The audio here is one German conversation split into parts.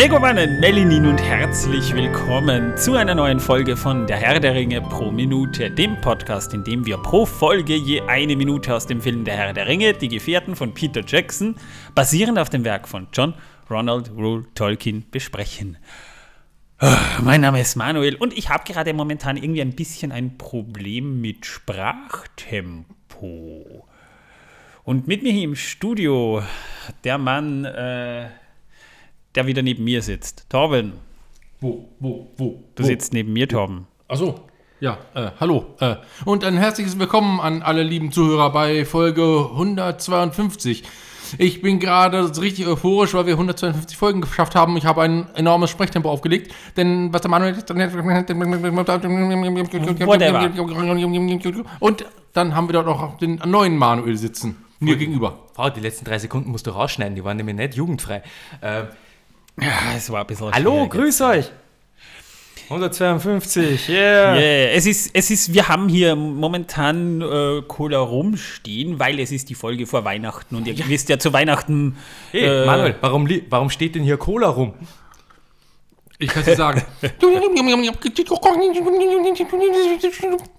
Megowannen, Melinin und herzlich willkommen zu einer neuen Folge von Der Herr der Ringe pro Minute, dem Podcast, in dem wir pro Folge je eine Minute aus dem Film Der Herr der Ringe, Die Gefährten von Peter Jackson, basierend auf dem Werk von John Ronald Rule Tolkien, besprechen. Ah, Mein Name ist Manuel und ich habe gerade momentan irgendwie ein bisschen ein Problem mit Sprachtempo. Und mit mir hier im Studio der Mann, äh, der wieder neben mir sitzt. Torben, Wo, wo, wo? du wo? sitzt neben mir, Torben. Achso, ja, äh, hallo. Äh, und ein herzliches Willkommen an alle lieben Zuhörer bei Folge 152. Ich bin gerade so richtig euphorisch, weil wir 152 Folgen geschafft haben. Ich habe ein enormes Sprechtempo aufgelegt, denn was der Manuel... Und dann haben wir dort noch den neuen Manuel sitzen, mir gegenüber. Wow, die letzten drei Sekunden musst du rausschneiden, die waren nämlich nicht jugendfrei. Äh, Ja, es war ein bisschen hallo, grüß euch! 152, yeah! Yeah, es ist, es ist, wir haben hier momentan äh, Cola rumstehen, weil es ist die Folge vor Weihnachten und ihr wisst ja zu Weihnachten. Hey, äh, Manuel, warum, warum steht denn hier Cola rum? Ich kann es dir sagen.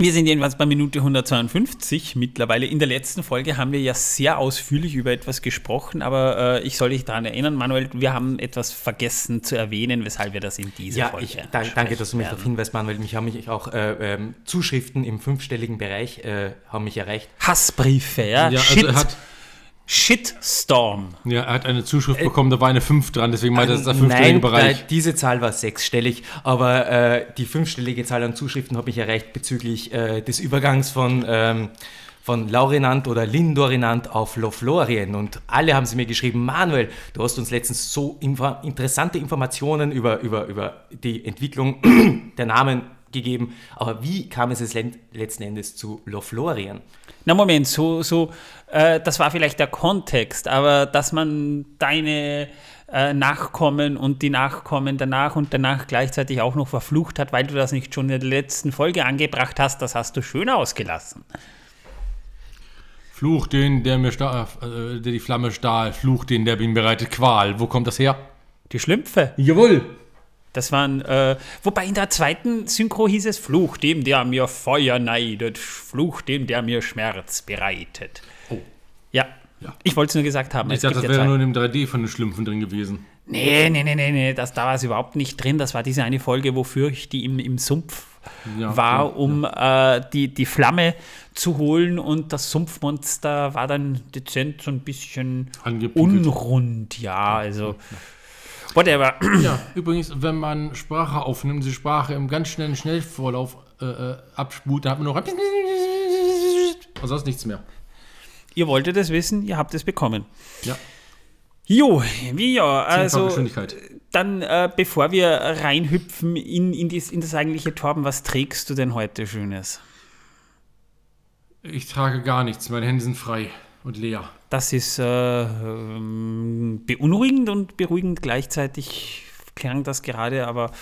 Wir sind jedenfalls bei Minute 152 mittlerweile. In der letzten Folge haben wir ja sehr ausführlich über etwas gesprochen, aber äh, ich soll dich daran erinnern, Manuel, wir haben etwas vergessen zu erwähnen, weshalb wir das in dieser Ja, Folge ich, dank, danke, dass du mich darauf hinweist, Manuel. Mich haben mich auch äh, ähm, Zuschriften im fünfstelligen Bereich äh, haben mich erreicht. Hassbriefe, ja? Ja, also Shit, hat, Shitstorm. ja, er hat eine Zuschrift bekommen, da war eine 5 dran, deswegen meinte er, das ist der fünfstellige Nein, Bereich. äh, diese Zahl war sechsstellig, aber äh, die fünfstellige Zahl an Zuschriften hat mich erreicht bezüglich äh, des Übergangs von, ähm, von Laurinant oder Lindorinant auf Lothlorien. Und alle haben sie mir geschrieben, Manuel, du hast uns letztens so infa interessante Informationen über, über, über die Entwicklung der Namen gegeben, aber wie kam es jetzt letzten Endes zu Lothlorien? Na Moment, so, so äh, das war vielleicht der Kontext, aber dass man deine äh, Nachkommen und die Nachkommen danach und danach gleichzeitig auch noch verflucht hat, weil du das nicht schon in der letzten Folge angebracht hast, das hast du schön ausgelassen. Fluch den, der mir stahl, äh, der die Flamme stahl, Fluch den, der mir bereitet Qual. Wo kommt das her? Die Schlümpfe, Jawohl. Das waren, äh, wobei in der zweiten Synchro hieß es, Fluch dem, der mir Feuer neidet, Fluch dem, der mir Schmerz bereitet. Oh. Ja, Ja. ich wollte es nur gesagt haben. Ich dachte, das ja wäre nur in dem 3D von den Schlümpfen drin gewesen. Nee, nee, nee, nee, nee, das, da war es überhaupt nicht drin. Das war diese eine Folge, wofür ich die im, im Sumpf Ja, war, um äh, die, die Flamme zu holen und das Sumpfmonster war dann dezent so ein bisschen Angepinkelt. unrund, ja, also whatever. Ja, übrigens, wenn man Sprache aufnimmt, die Sprache im ganz schnellen Schnellvorlauf äh, äh, abspult, dann hat man noch ein und sonst nichts mehr. Ihr wolltet es wissen, ihr habt es bekommen. Ja, Jo, wie ja, also also dann äh, bevor wir reinhüpfen in, in, dies, in das eigentliche Torben, was trägst du denn heute Schönes? Ich trage gar nichts, meine Hände sind frei und leer. Das ist äh, ähm, beunruhigend und beruhigend gleichzeitig klang das gerade, aber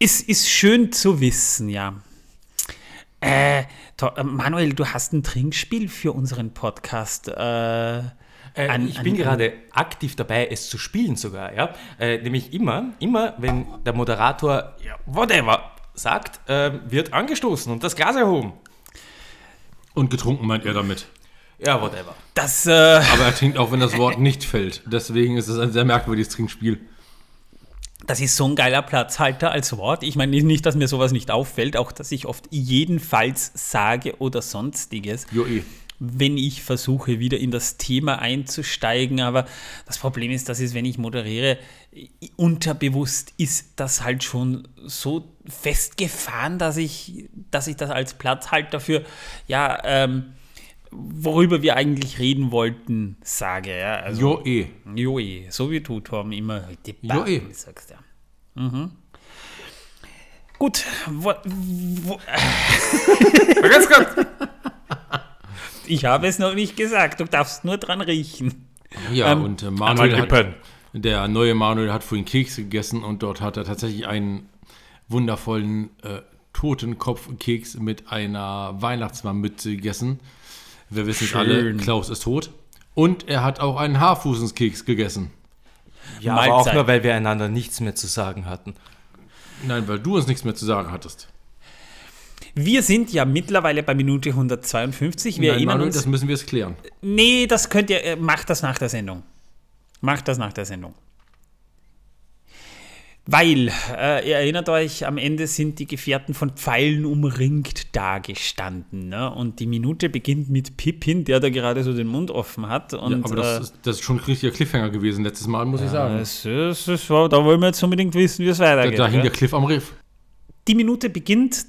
ist, ist schön zu wissen, ja. Äh, äh, Manuel, du hast ein Trinkspiel für unseren Podcast. Äh, Äh, An- ich bin an- gerade aktiv dabei, es zu spielen sogar. Ja? Äh, nämlich immer, immer, wenn der Moderator ja, whatever sagt, ähm, wird angestoßen und das Glas erhoben. Und getrunken meint er damit. Ja, whatever. das, äh, Aber er trinkt auch, wenn das Wort nicht fällt. Deswegen ist es ein sehr merkwürdiges Trinkspiel. das ist so ein geiler Platzhalter als Wort. Ich meine nicht, dass mir sowas nicht auffällt, auch dass ich oft jedenfalls sage oder sonstiges. Jo eh. wenn ich versuche, wieder in das Thema einzusteigen. Aber das Problem ist, dass es, wenn ich moderiere, unterbewusst ist das halt schon so festgefahren, dass ich, dass ich das als Platzhalter für, ja, ähm, worüber wir eigentlich reden wollten, sage. Ja? Also, Jo eh. Joe, so wie du, Torben, immer die Joe. Backen sagst. Ja. Mhm. Gut, wo, wo, Ganz kurz. ich habe es noch nicht gesagt, du darfst nur dran riechen. Ja, Ähm, und äh, Manuel hat, der neue Manuel hat vorhin Kekse gegessen und dort hat er tatsächlich einen wundervollen äh, Totenkopfkeks mit einer Weihnachtsmannmütze gegessen. Wir wissen es alle. Klaus ist tot. Und er hat auch einen Haarfußenskeks gegessen. Ja, aber auch nur, weil wir einander nichts mehr zu sagen hatten. Nein, weil du uns nichts mehr zu sagen hattest. Wir sind ja mittlerweile bei Minute 152. Wir Nein, erinnern Manuel, uns. das müssen wir jetzt klären. Nee, das könnt ihr, äh, macht das nach der Sendung. Macht das nach der Sendung. Weil, äh, ihr erinnert euch, am Ende sind die Gefährten von Pfeilen umringt dagestanden. Ne? Und die Minute beginnt mit Pippin, der da gerade so den Mund offen hat. Und, ja, aber das, äh, ist, das ist schon ein richtiger Cliffhanger gewesen letztes Mal, muss ich sagen. das, ist- das, war- da wollen wir jetzt unbedingt wissen, wie es Da, weitergeht. da hing gell? der Cliff am Riff. die Minute beginnt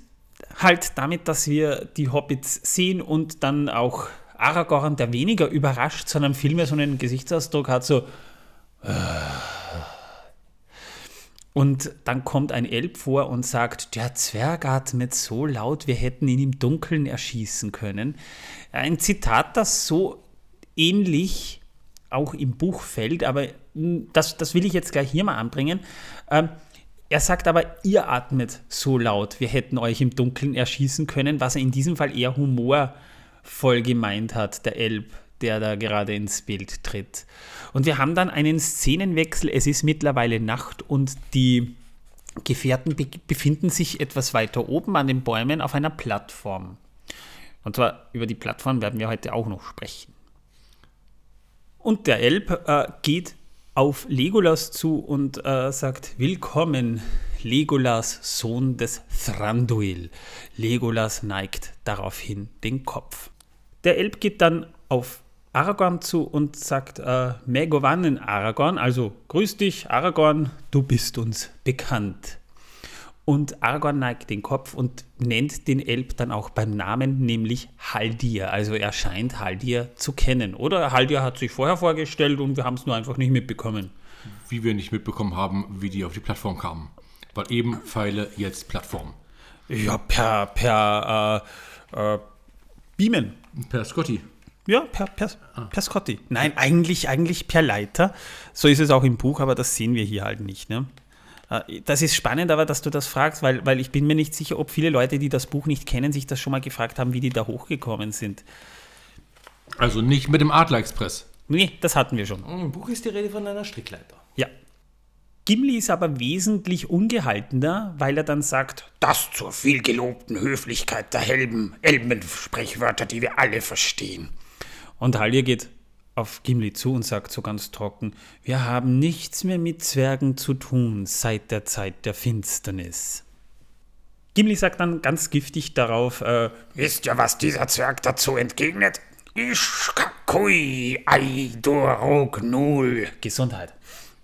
halt damit, dass wir die Hobbits sehen und dann auch Aragorn, der weniger überrascht, sondern vielmehr so einen Gesichtsausdruck hat, so. äh. Und dann kommt ein Elb vor und sagt, der Zwerg atmet so laut, wir hätten ihn im Dunkeln erschießen können. Ein Zitat, das so ähnlich auch im Buch fällt, aber das, das will ich jetzt gleich hier mal anbringen. Ähm, er sagt aber, ihr atmet so laut, wir hätten euch im Dunkeln erschießen können, was er in diesem Fall eher humorvoll gemeint hat, der Elb, der da gerade ins Bild tritt. Und wir haben dann einen Szenenwechsel, es ist mittlerweile Nacht und die Gefährten be befinden sich etwas weiter oben an den Bäumen auf einer Plattform. Und zwar über die Plattform werden wir heute auch noch sprechen. Und der Elb äh, geht auf Legolas zu und äh, sagt: Willkommen, Legolas, Sohn des Thranduil. Legolas neigt daraufhin den Kopf. Der Elb geht dann auf Aragorn zu und sagt: äh, Megowannen, Aragorn, also grüß dich, Aragorn, du bist uns bekannt. Und Aragorn neigt den Kopf und nennt den Elb dann auch beim Namen, nämlich Haldir. Also er scheint Haldir zu kennen. Oder Haldir hat sich vorher vorgestellt und wir haben es nur einfach nicht mitbekommen. Wie wir nicht mitbekommen haben, wie die auf die Plattform kamen. Weil eben Pfeile, jetzt Plattform. Ja, per, per äh, äh, Beamen. Per Scotty. Ja, per, per, per Scotty. Nein, eigentlich, eigentlich per Leiter. So ist es auch im Buch, aber das sehen wir hier halt nicht. Ne? Äh, Das ist spannend, aber dass du das fragst, weil, weil ich bin mir nicht sicher, ob viele Leute, die das Buch nicht kennen, sich das schon mal gefragt haben, wie die da hochgekommen sind. Also nicht mit dem Adler Express. Nee, das hatten wir schon. Im Buch ist die Rede von einer Strickleiter. Ja. Gimli ist aber wesentlich ungehaltener, weil er dann sagt, das zur vielgelobten Höflichkeit der Helben, Elbensprechwörter, die wir alle verstehen. Und Haldir geht auf Gimli zu und sagt so ganz trocken, wir haben nichts mehr mit Zwergen zu tun seit der Zeit der Finsternis. Gimli sagt dann ganz giftig darauf, äh, wisst ihr, was dieser Zwerg dazu entgegnet? Ishkakui Aidorok Null. Gesundheit.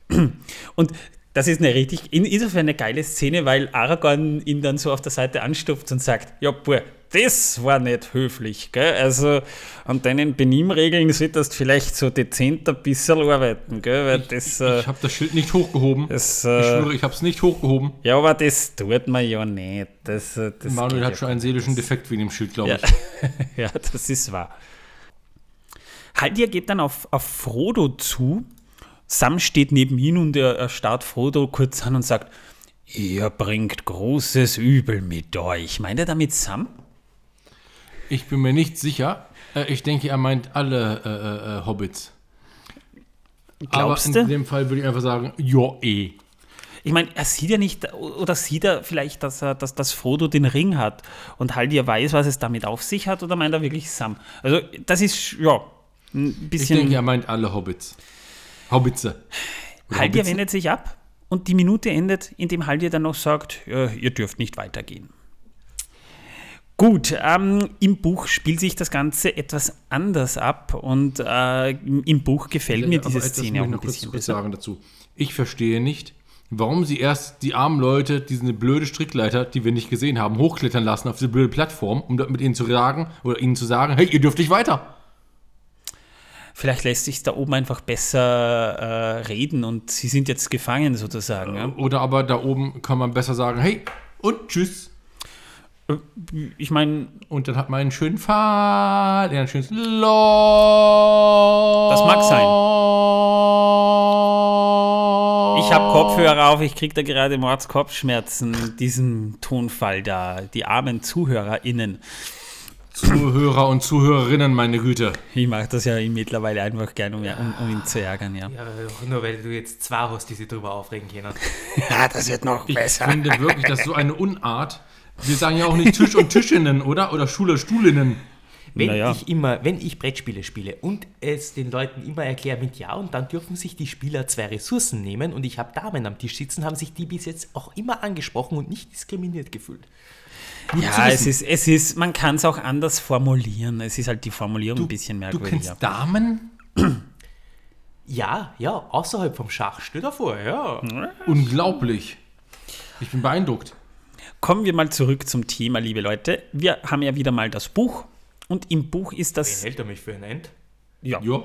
Und das ist eine richtig, in- insofern eine geile Szene, weil Aragorn ihn dann so auf der Seite anstupft und sagt, ja, boah, das war nicht höflich, gell? Also an deinen Benimmregeln solltest du vielleicht so dezent ein bisschen arbeiten, gell? Weil das, äh, Ich habe das Schild nicht hochgehoben. das, ich äh, schwöre, ich habe es nicht hochgehoben. ja, aber das tut man ja nicht. Das, äh, das Manuel hat ja schon einen seelischen Defekt in dem Schild, glaube Ja. ich. ja, das ist wahr. Haldir geht dann auf, auf Frodo zu. Sam steht neben ihm und er, er starrt Frodo kurz an und sagt: Ihr bringt großes Übel mit euch. Meint er damit Sam? Ich bin mir nicht sicher. Äh, ich denke, er meint alle äh, äh, Hobbits. Glaubst Aber du? in dem Fall würde ich einfach sagen, ja, eh. Ich meine, er sieht ja nicht, oder sieht er vielleicht, dass, er, dass, dass Frodo den Ring hat und Haldir weiß, was es damit auf sich hat, oder meint er wirklich Sam? Also, das ist, ja, ein Ich bisschen. denke, er meint alle Hobbits. Hobbitze. Oder Haldir wendet sich ab und die Minute endet, indem Haldir dann noch sagt, ihr dürft nicht weitergehen. Gut, ähm, im Buch spielt sich das Ganze etwas anders ab und äh, im Buch gefällt mir diese Szene auch ein bisschen kurz besser. sagen dazu. Ich verstehe nicht, warum sie erst die armen Leute, diese blöde Strickleiter, die wir nicht gesehen haben, hochklettern lassen auf diese blöde Plattform, um dort mit ihnen zu sagen oder ihnen zu sagen, hey, ihr dürft nicht weiter. Vielleicht lässt sich da oben einfach besser äh, reden und sie sind jetzt gefangen sozusagen. Ja? Oder aber da oben kann man besser sagen, hey, und tschüss. Ich meine, Und dann hat man einen schönen Pfahl, ja, ein schönes Loch. Das mag sein. ich habe Kopfhörer auf, ich kriege da gerade Mordskopfschmerzen, diesen Tonfall da, die armen ZuhörerInnen. Zuhörer und Zuhörerinnen, meine Güte. Ich mache das ja mittlerweile einfach gern, um, um, um ihn zu ärgern, ja. Ja, nur weil du jetzt zwei hast, die sich darüber aufregen können. Ja, das wird noch Ich finde wirklich, das ist so eine Unart. Wir sagen ja auch nicht Tisch und Tischinnen, oder? Oder Schule, Stuhlinnen. Wenn Naja. ich immer, wenn ich Brettspiele spiele und es den Leuten immer erkläre mit Ja und dann dürfen sich die Spieler zwei Ressourcen nehmen und ich habe Damen am Tisch sitzen, haben sich die bis jetzt auch immer angesprochen und nicht diskriminiert gefühlt. Gut Ja, es ist, es ist, man kann es auch anders formulieren. Es ist halt die Formulierung ein bisschen Du merkwürdiger. kennst Damen? Ja, ja, außerhalb vom Schach, stell dir vor, ja. Unglaublich. Ich bin beeindruckt. Kommen wir mal zurück zum Thema, liebe Leute. Wir haben ja wieder mal das Buch und im Buch ist Wen das, hält er mich für ein End? ja, Ja.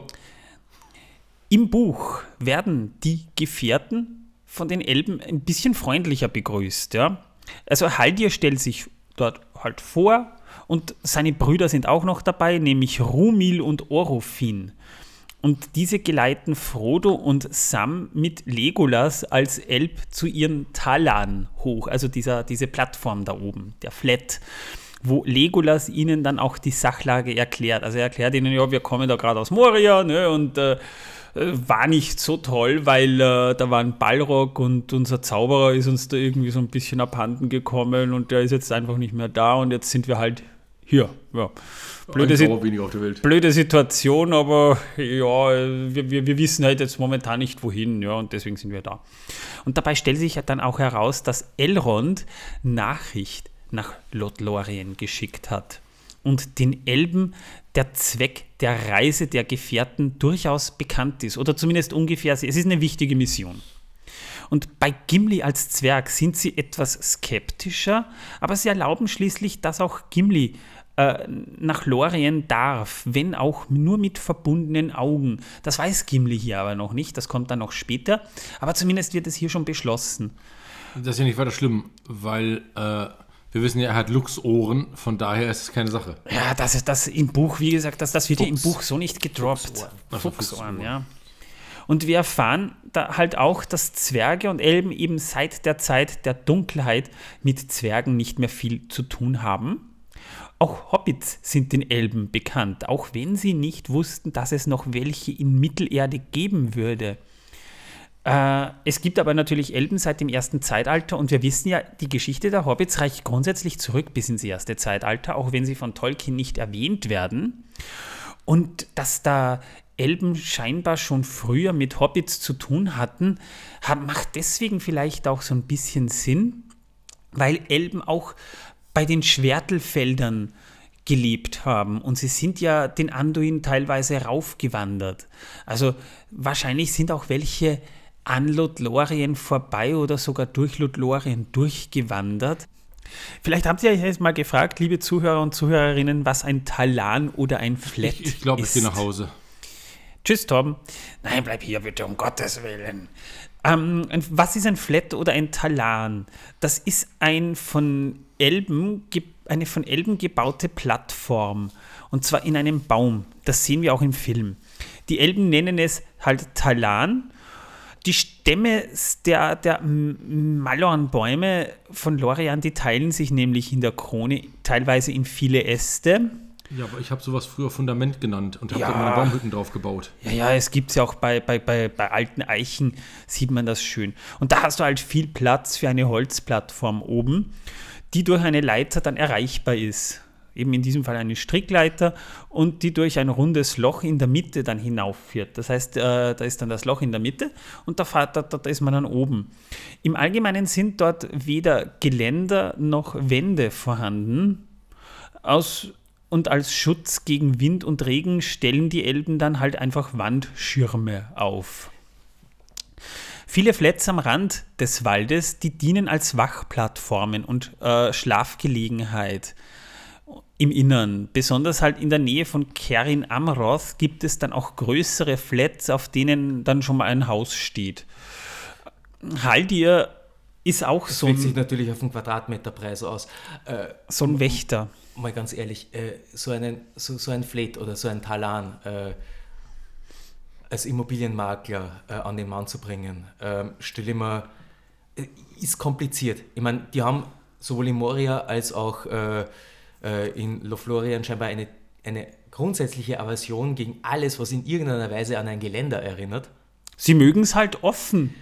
im Buch werden die Gefährten von den Elben ein bisschen freundlicher begrüßt, ja. Also Haldir stellt sich dort halt vor und seine Brüder sind auch noch dabei, nämlich Rumil und Orofin. Und diese geleiten Frodo und Sam mit Legolas als Elb zu ihren Talan hoch, also dieser, diese Plattform da oben, der Flat, wo Legolas ihnen dann auch die Sachlage erklärt. Also er erklärt ihnen, ja, wir kommen da gerade aus Moria ne, und äh, war nicht so toll, weil äh, da war ein Ballrock und unser Zauberer ist uns da irgendwie so ein bisschen abhanden gekommen und der ist jetzt einfach nicht mehr da und jetzt sind wir halt hier. Ja. Blöde, Welt. blöde Situation, aber ja, wir, wir, wir wissen halt jetzt momentan nicht wohin, ja, und deswegen sind wir da. Und dabei stellt sich ja dann auch heraus, dass Elrond Nachricht nach Lothlorien geschickt hat und den Elben der Zweck der Reise der Gefährten durchaus bekannt ist, oder zumindest ungefähr, es ist eine wichtige Mission. Und bei Gimli als Zwerg sind sie etwas skeptischer, aber sie erlauben schließlich, dass auch Gimli äh, nach Lorien darf, wenn auch nur mit verbundenen Augen. Das weiß Gimli hier aber noch nicht, das kommt dann noch später, aber zumindest wird es hier schon beschlossen. Das ist ja nicht weiter schlimm, weil äh, wir wissen ja, er hat Luchsohren, von daher ist es keine Sache. Ja, das ist das im Buch, wie gesagt, das, das wird ja im Fuchs. Buch so nicht gedroppt. Fuchsohren. ja. Und wir erfahren da halt auch, dass Zwerge und Elben eben seit der Zeit der Dunkelheit mit Zwergen nicht mehr viel zu tun haben. Auch Hobbits sind den Elben bekannt, auch wenn sie nicht wussten, dass es noch welche in Mittelerde geben würde. Äh, es gibt aber natürlich Elben seit dem ersten Zeitalter und wir wissen ja, die Geschichte der Hobbits reicht grundsätzlich zurück bis ins erste Zeitalter, auch wenn sie von Tolkien nicht erwähnt werden. Und dass da Elben scheinbar schon früher mit Hobbits zu tun hatten, hat, macht deswegen vielleicht auch so ein bisschen Sinn, weil Elben auch bei den Schwertelfeldern gelebt haben und sie sind ja den Anduin teilweise raufgewandert. Also wahrscheinlich sind auch welche an Lothlorien vorbei oder sogar durch Lothlorien durchgewandert. Vielleicht habt ihr euch jetzt mal gefragt, liebe Zuhörer und Zuhörerinnen, was ein Talan oder ein Flat Ich, ich glaube, ich ist. gehe nach Hause. Tschüss, Tom. Nein, bleib hier bitte, um Gottes Willen. Ähm, was ist ein Flat oder ein Talan? Das ist ein von Elben, eine von Elben gebaute Plattform. Und zwar in einem Baum. Das sehen wir auch im Film. Die Elben nennen es halt Talan. Die Stämme der, der Malorn-Bäume von Lorian, die teilen sich nämlich in der Krone teilweise in viele Äste. Ja, aber ich habe sowas früher Fundament genannt und habe Ja. da meine Baumhütten drauf gebaut. Ja, ja, es gibt es ja auch bei, bei, bei, bei alten Eichen, sieht man das schön. Und da hast du halt viel Platz für eine Holzplattform oben, die durch eine Leiter dann erreichbar ist. Eben in diesem Fall eine Strickleiter und die durch ein rundes Loch in der Mitte dann hinaufführt. Das heißt, äh, da ist dann das Loch in der Mitte und da, da, da ist man dann oben. Im Allgemeinen sind dort weder Geländer noch Wände vorhanden. Aus, und als Schutz gegen Wind und Regen stellen die Elben dann halt einfach Wandschirme auf. Viele Flats am Rand des Waldes, die dienen als Wachplattformen und äh, Schlafgelegenheit im Innern. Besonders halt in der Nähe von Kerin Amroth gibt es dann auch größere Flats, auf denen dann schon mal ein Haus steht. Haldir ist auch so Wirkt sich ein, natürlich auf den Quadratmeterpreis aus. Äh, so ein Wächter. mal ganz ehrlich, äh, so, einen, so, so ein Flat oder so ein Talan äh, als Immobilienmakler äh, an den Mann zu bringen, ähm, stelle ich mir, äh, ist kompliziert. Ich meine, die haben sowohl in Moria als auch äh, in Lothlorien scheinbar eine, eine grundsätzliche Aversion gegen alles, was in irgendeiner Weise an ein Geländer erinnert. Sie mögen es halt offen.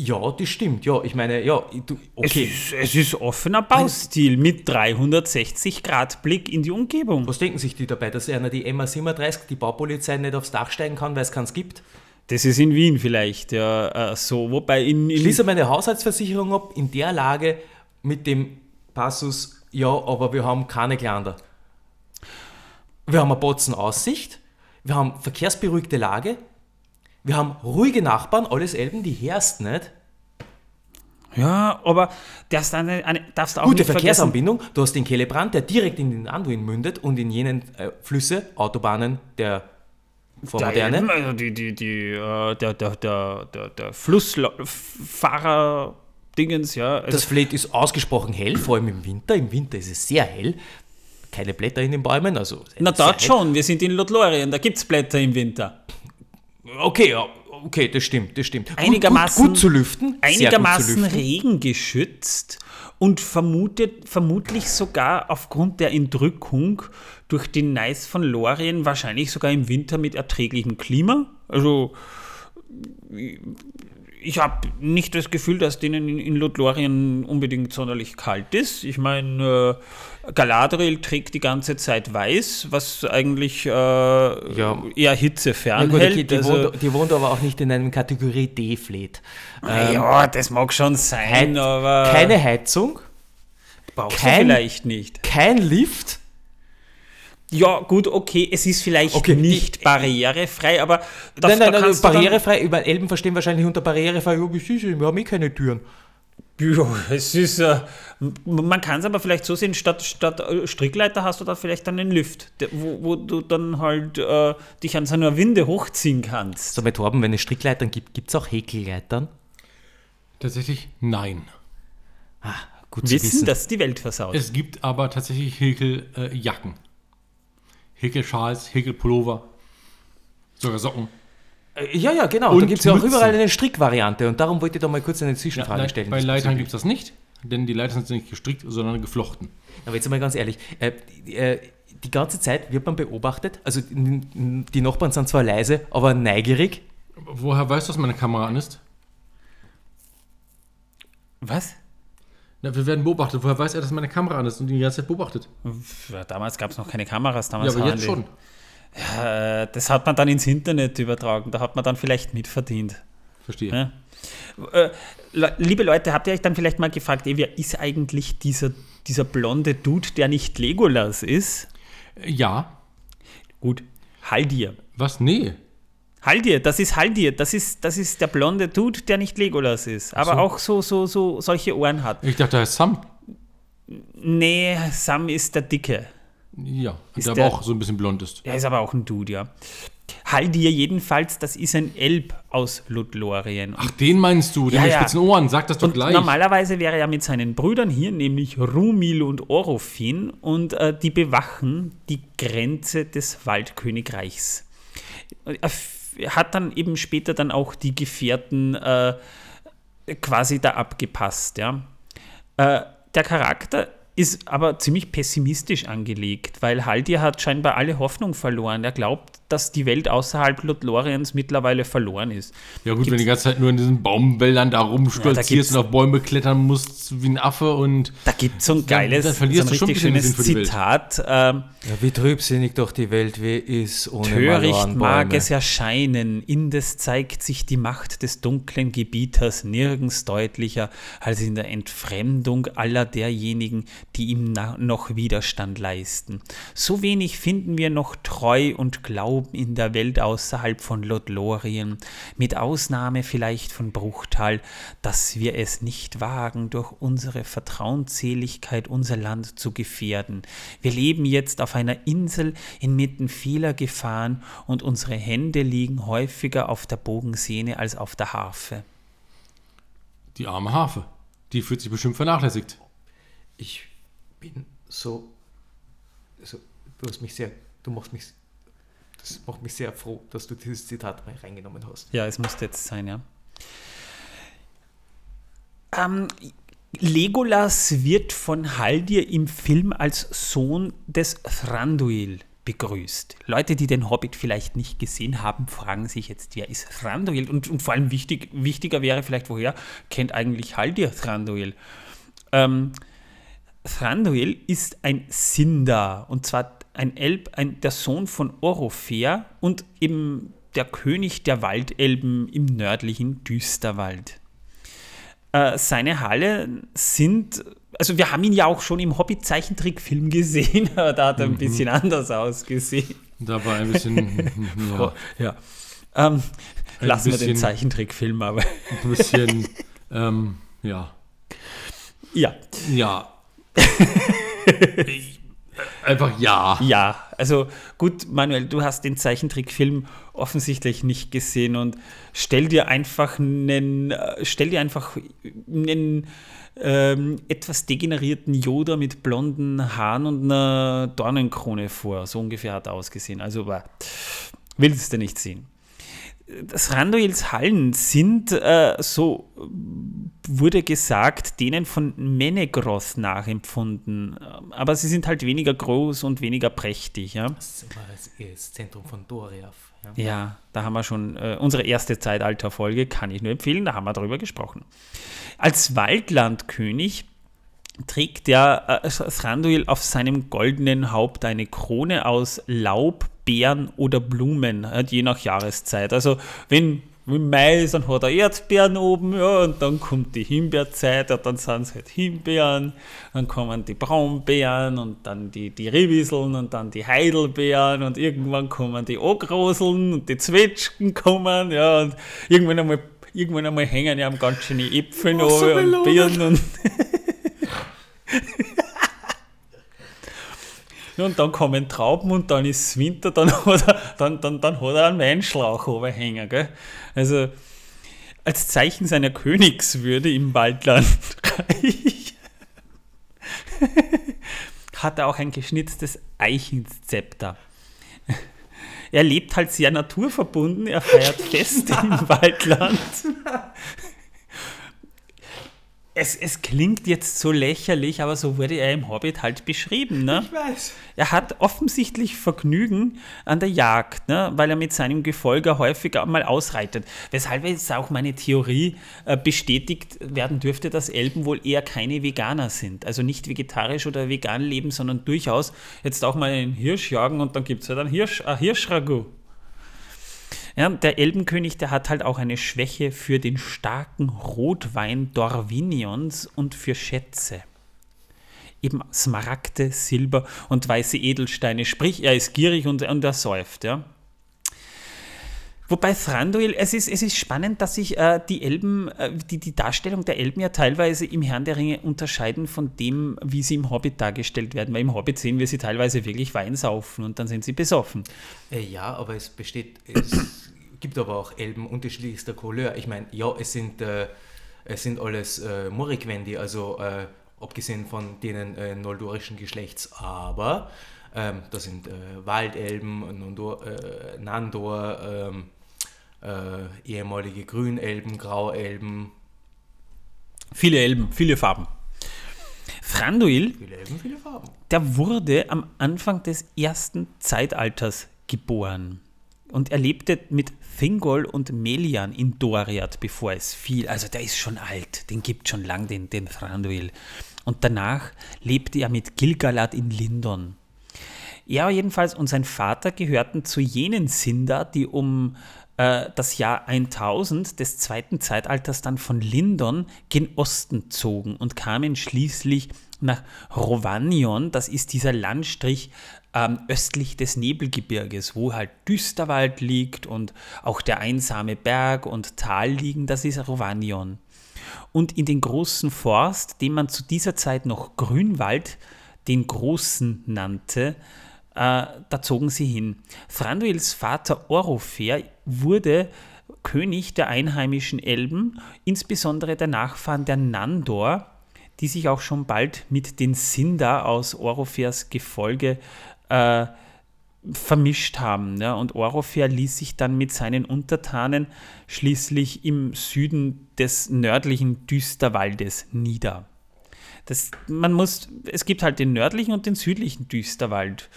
Ja, das stimmt. Ja, ich meine, ja, du, okay. Es, ist, es ist offener Baustil mit 360 Grad Blick in die Umgebung. Was denken sich die dabei, dass einer die MA37, die Baupolizei, nicht aufs Dach steigen kann, weil es keins gibt? Das ist in Wien vielleicht, ja, äh, so. Wobei in. in Schließe meine Haushaltsversicherung ab, in der Lage mit dem Passus, ja, aber wir haben keine Gländer. Wir haben eine Botzen Aussicht, wir haben verkehrsberuhigte Lage, wir haben ruhige Nachbarn, alles Elben, die herst nicht. ja, aber darfst du, eine, eine, darfst du auch Gute nicht. Verkehrsanbindung, du hast den Kellebrand, der direkt in den Anduin mündet und in jenen äh, Flüsse, Autobahnen der Der Vormoderne. Elben, also die, die, die, äh, der, der, der, der, der Flussfahrer-Dingens, ja. Also, Das Fleet ist ausgesprochen hell, vor allem im Winter. Im Winter ist es sehr hell. Keine Blätter in den Bäumen, also. na, dort schon. Wir sind in Lothlorien, da gibt es Blätter im Winter. Okay, ja, okay, das stimmt, das stimmt. Einigermaßen- Gut, gut zu lüften. gut zu Einigermaßen lüften. regengeschützt und vermutet, vermutlich sogar aufgrund der Entrückung durch den Neis von Lorien wahrscheinlich sogar im Winter mit erträglichem Klima. Also ich habe nicht das Gefühl, dass denen in, in Lothlorien unbedingt sonderlich kalt ist. Ich meine, äh, Galadriel trägt die ganze Zeit weiß, was eigentlich äh, eher hitzefern Ja, gut, okay, die, also, wohnt, die wohnt aber auch nicht in einem Kategorie D-Fleet. Ähm, ja, das mag schon sein, Heit- aber keine Heizung, brauchst kein- du vielleicht nicht. kein Lift. Ja, gut, okay, es ist vielleicht Okay, nicht barrierefrei, aber da, nein, nein, da nein, kannst du dann- barrierefrei. Über Elben verstehen wahrscheinlich unter barrierefrei, ja, wie süß, wir haben eh keine Türen. Ja, es ist, äh, man kann es aber vielleicht so sehen, statt, statt äh, Strickleiter hast du da vielleicht dann einen Lift, der, wo, wo du dann halt äh, dich an so einer Winde hochziehen kannst. So, mit Torben, wenn es Strickleitern gibt, gibt es auch Häkelleitern? Tatsächlich nein. Ah, gut zu Wissen, wissen. dass die Welt versaut. Es gibt aber tatsächlich Häkeljacken. Äh. Häkelschals, Häkelpullover, sogar Socken. Äh, Ja, ja, genau. Und da gibt es ja auch überall eine Strickvariante und darum wollte ich da mal kurz eine Ja, Zwischenfrage nein, stellen. bei Leitern gibt es das nicht, denn die Leitern sind nicht gestrickt, sondern geflochten. Aber jetzt mal ganz ehrlich, äh, die, äh, die ganze Zeit wird man beobachtet, also die Nachbarn sind zwar leise, aber neugierig. Woher weißt du, dass meine Kamera an ist? Was? Na, wir werden beobachtet. Woher weiß er, dass meine Kamera an ist und ihn die ganze Zeit beobachtet? Ja, damals gab es noch keine Kameras, Ja, damals aber waren jetzt schon. Äh, das hat man dann ins Internet übertragen, da hat man dann vielleicht mitverdient. Verstehe. Ja. Äh, liebe Leute, habt ihr euch dann vielleicht mal gefragt, ey, wer ist eigentlich dieser, dieser blonde Dude, der nicht Legolas ist? Ja. Gut, Haldir. Was? Nee. Haldir, das ist Haldir, das ist, das ist der blonde Dude, der nicht Legolas ist, aber so. auch so, so, so solche Ohren hat. Ich dachte, er ist Sam. Nee, Sam ist der Dicke. Ja. Ist der, der- aber auch so ein bisschen blond ist. Der ist aber auch ein Dude, ja. Haldir jedenfalls, das ist ein Elb aus Lothlorien. Ach, den meinst du? Den Ja, mit ja. spitzen Ohren. Sag das doch Und gleich. normalerweise wäre er mit seinen Brüdern hier, nämlich Rumil und Orofin, und äh, die bewachen die Grenze des Waldkönigreichs. Er f- hat dann eben später dann auch die Gefährten äh, quasi da abgepasst. Ja. Äh, der Charakter ist aber ziemlich pessimistisch angelegt, weil Haldir hat scheinbar alle Hoffnung verloren. Er glaubt, dass die Welt außerhalb Lothloriens mittlerweile verloren ist. Ja gut, wenn du die ganze Zeit nur in diesen Baumwäldern da rumstolzierst gibt's- und auf Bäume klettern musst wie ein Affe und Da gibt es so ein geiles, dann verlierst so ein du schon richtig ein bisschen schönes. Zitat. Ähm, Ja, wie trübsinnig doch die Welt wie ist ohne Töricht mag es erscheinen, indes zeigt sich die Macht des dunklen Gebieters nirgends deutlicher als in der Entfremdung aller derjenigen, die ihm noch Widerstand leisten. So wenig finden wir noch Treu und Glauben in der Welt außerhalb von Lothlorien, mit Ausnahme vielleicht von Bruchtal, dass wir es nicht wagen, durch unsere Vertrauensseligkeit unser Land zu gefährden. Wir leben jetzt auf einer Insel inmitten vieler Gefahren und unsere Hände liegen häufiger auf der Bogensehne als auf der Harfe. die arme Harfe. Die fühlt sich bestimmt vernachlässigt. Ich bin so, so. Du hast mich sehr. Du machst mich. Das macht mich sehr froh, dass du dieses Zitat mal reingenommen hast. Ja, es musste jetzt sein, ja. Ähm, Legolas wird von Haldir im Film als Sohn des Thranduil begrüßt. Leute, die den Hobbit vielleicht nicht gesehen haben, fragen sich jetzt, wer ist Thranduil? Und, und vor allem wichtig, wichtiger wäre vielleicht, woher kennt eigentlich Haldir Thranduil? Ähm, Thranduil ist ein Sindar und zwar ein Elb, ein, der Sohn von Orofer und eben der König der Waldelben im nördlichen Düsterwald. Äh, seine Halle sind, also wir haben ihn ja auch schon im Hobbit-Zeichentrickfilm gesehen, aber da hat er ein mhm. bisschen anders ausgesehen. Da war ein bisschen, ja. ja. Ähm, lassen bisschen, wir den Zeichentrickfilm aber. Ein bisschen, ähm, ja. Ja. Ja. Einfach ja. Ja, also gut, Manuel, du hast den Zeichentrickfilm offensichtlich nicht gesehen und stell dir einfach einen, äh, stell dir einfach einen ähm, etwas degenerierten Yoda mit blonden Haaren und einer Dornenkrone vor. So ungefähr hat er ausgesehen. Also willst du nicht sehen das Randuils Hallen sind, äh, so wurde gesagt, denen von Menegroth nachempfunden. Aber sie sind halt weniger groß und weniger prächtig. Ja? Das war das Zentrum von Doriath. Ja. ja, da haben wir schon äh, unsere erste Zeitalterfolge, kann ich nur empfehlen, da haben wir darüber gesprochen. Als Waldlandkönig trägt der äh, Thranduil auf seinem goldenen Haupt eine Krone aus Laub, Beeren oder Blumen, je nach Jahreszeit. Also wenn im Mai ist, dann hat er Erdbeeren oben, ja, und dann kommt die Himbeerzeit, und dann sind es halt Himbeeren, dann kommen die Braunbeeren und dann die, die Ribiseln und dann die Heidelbeeren und irgendwann kommen die Ogroseln und die Zwetschgen kommen, ja, und irgendwann einmal, irgendwann einmal hängen ja am ganz schöne Äpfel noch und Birnen und und dann kommen Trauben und dann ist es Winter, dann hat er, dann, dann, dann hat er einen Weinschlauch oberhängen. Gell? Also als Zeichen seiner Königswürde im Waldlandreich hat er auch ein geschnitztes Eichenzepter. Er lebt halt sehr naturverbunden, er feiert Feste im Waldland es, es klingt jetzt so lächerlich, aber so wurde er im Hobbit halt beschrieben. Ne? Ich weiß. Er hat offensichtlich Vergnügen an der Jagd, ne? weil er mit seinem Gefolge häufiger mal ausreitet. Weshalb jetzt auch meine Theorie äh, bestätigt werden dürfte, dass Elben wohl eher keine Veganer sind. Also nicht vegetarisch oder vegan leben, sondern durchaus jetzt auch mal einen Hirsch jagen und dann gibt es halt ein Hirsch, ein Hirschragout. Ja, der Elbenkönig, der hat halt auch eine Schwäche für den starken Rotwein Dorvinions und für Schätze. Eben Smaragde, Silber und weiße Edelsteine. Sprich, er ist gierig und, und er säuft. Ja. Wobei Thranduil, es ist, es ist spannend, dass sich äh, die Elben, äh, die, die Darstellung der Elben ja teilweise im Herrn der Ringe unterscheiden von dem, wie sie im Hobbit dargestellt werden. Weil im Hobbit sehen wir sie teilweise wirklich Wein saufen und dann sind sie besoffen. Äh, ja, aber es besteht, es gibt aber auch Elben unterschiedlichster Couleur. Ich meine, ja, es sind, äh, es sind alles äh, Morikwendi, also äh, abgesehen von denen äh, noldorischen Geschlechts, aber ähm, da sind äh, Waldelben, Nondor, äh, Nandor, ähm, äh, ehemalige Grünelben, Grauelben. Viele Elben, viele Farben. Franduil, viele Elben, viele Farben. der wurde am Anfang des ersten Zeitalters geboren. Und er lebte mit Thingol und Melian in Doriath, bevor es fiel. Also der ist schon alt, den gibt schon lang, den, den Thranduil. Und danach lebte er mit Gilgalad in Lindon. Er jedenfalls und sein Vater gehörten zu jenen Sindar, die um äh, das Jahr 1000 des zweiten Zeitalters dann von Lindon gen Osten zogen und kamen schließlich nach Rovanion, das ist dieser Landstrich ähm, östlich des Nebelgebirges, wo halt Düsterwald liegt und auch der einsame Berg und Tal liegen, das ist Rovanion. Und in den großen Forst, den man zu dieser Zeit noch Grünwald, den Großen nannte, äh, da zogen sie hin. Thranduils Vater Orofer wurde König der einheimischen Elben, insbesondere der Nachfahren der Nandor, die sich auch schon bald mit den Sindar aus Orofers Gefolge äh, vermischt haben. Ja? Und Orofer ließ sich dann mit seinen Untertanen schließlich im Süden des nördlichen Düsterwaldes nieder. Das, man muss, es gibt halt den nördlichen und den südlichen Düsterwald.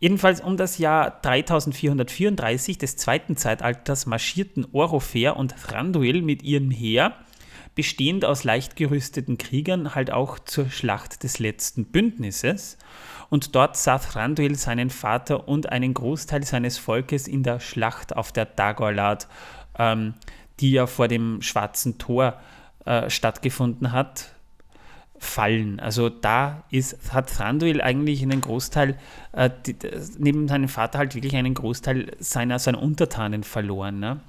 Jedenfalls um das Jahr 3434 des zweiten Zeitalters marschierten Orofer und Thranduil mit ihrem Heer, bestehend aus leicht gerüsteten Kriegern, halt auch zur Schlacht des letzten Bündnisses. Und dort sah Thranduil seinen Vater und einen Großteil seines Volkes in der Schlacht auf der Dagorlad, ähm, die ja vor dem Schwarzen Tor äh, stattgefunden hat, fallen. Also da ist, hat Thranduil eigentlich einen Großteil, äh, die, neben seinem Vater halt wirklich einen Großteil seiner, seiner Untertanen verloren. Ne?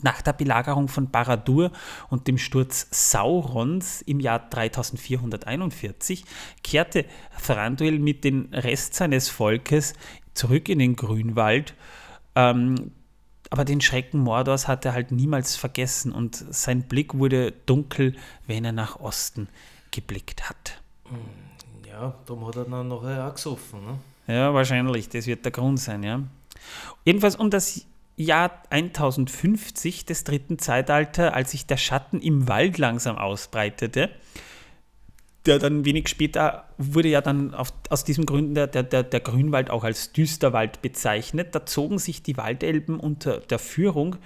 Nach der Belagerung von Baradur und dem Sturz Saurons im Jahr 3441 kehrte Thranduil mit dem Rest seines Volkes zurück in den Grünwald. Ähm, aber den Schrecken Mordors hat er halt niemals vergessen und sein Blick wurde dunkel, wenn er nach Osten geblickt hat. Ja, darum hat er dann nachher auch gesoffen. Ne? Ja, wahrscheinlich, das wird der Grund sein, ja. Jedenfalls um das Jahr 1050 des dritten Zeitalters, als sich der Schatten im Wald langsam ausbreitete, der dann wenig später wurde ja dann auf, aus diesen Gründen der, der, der Grünwald auch als Düsterwald bezeichnet. Da zogen sich die Waldelben unter der Führung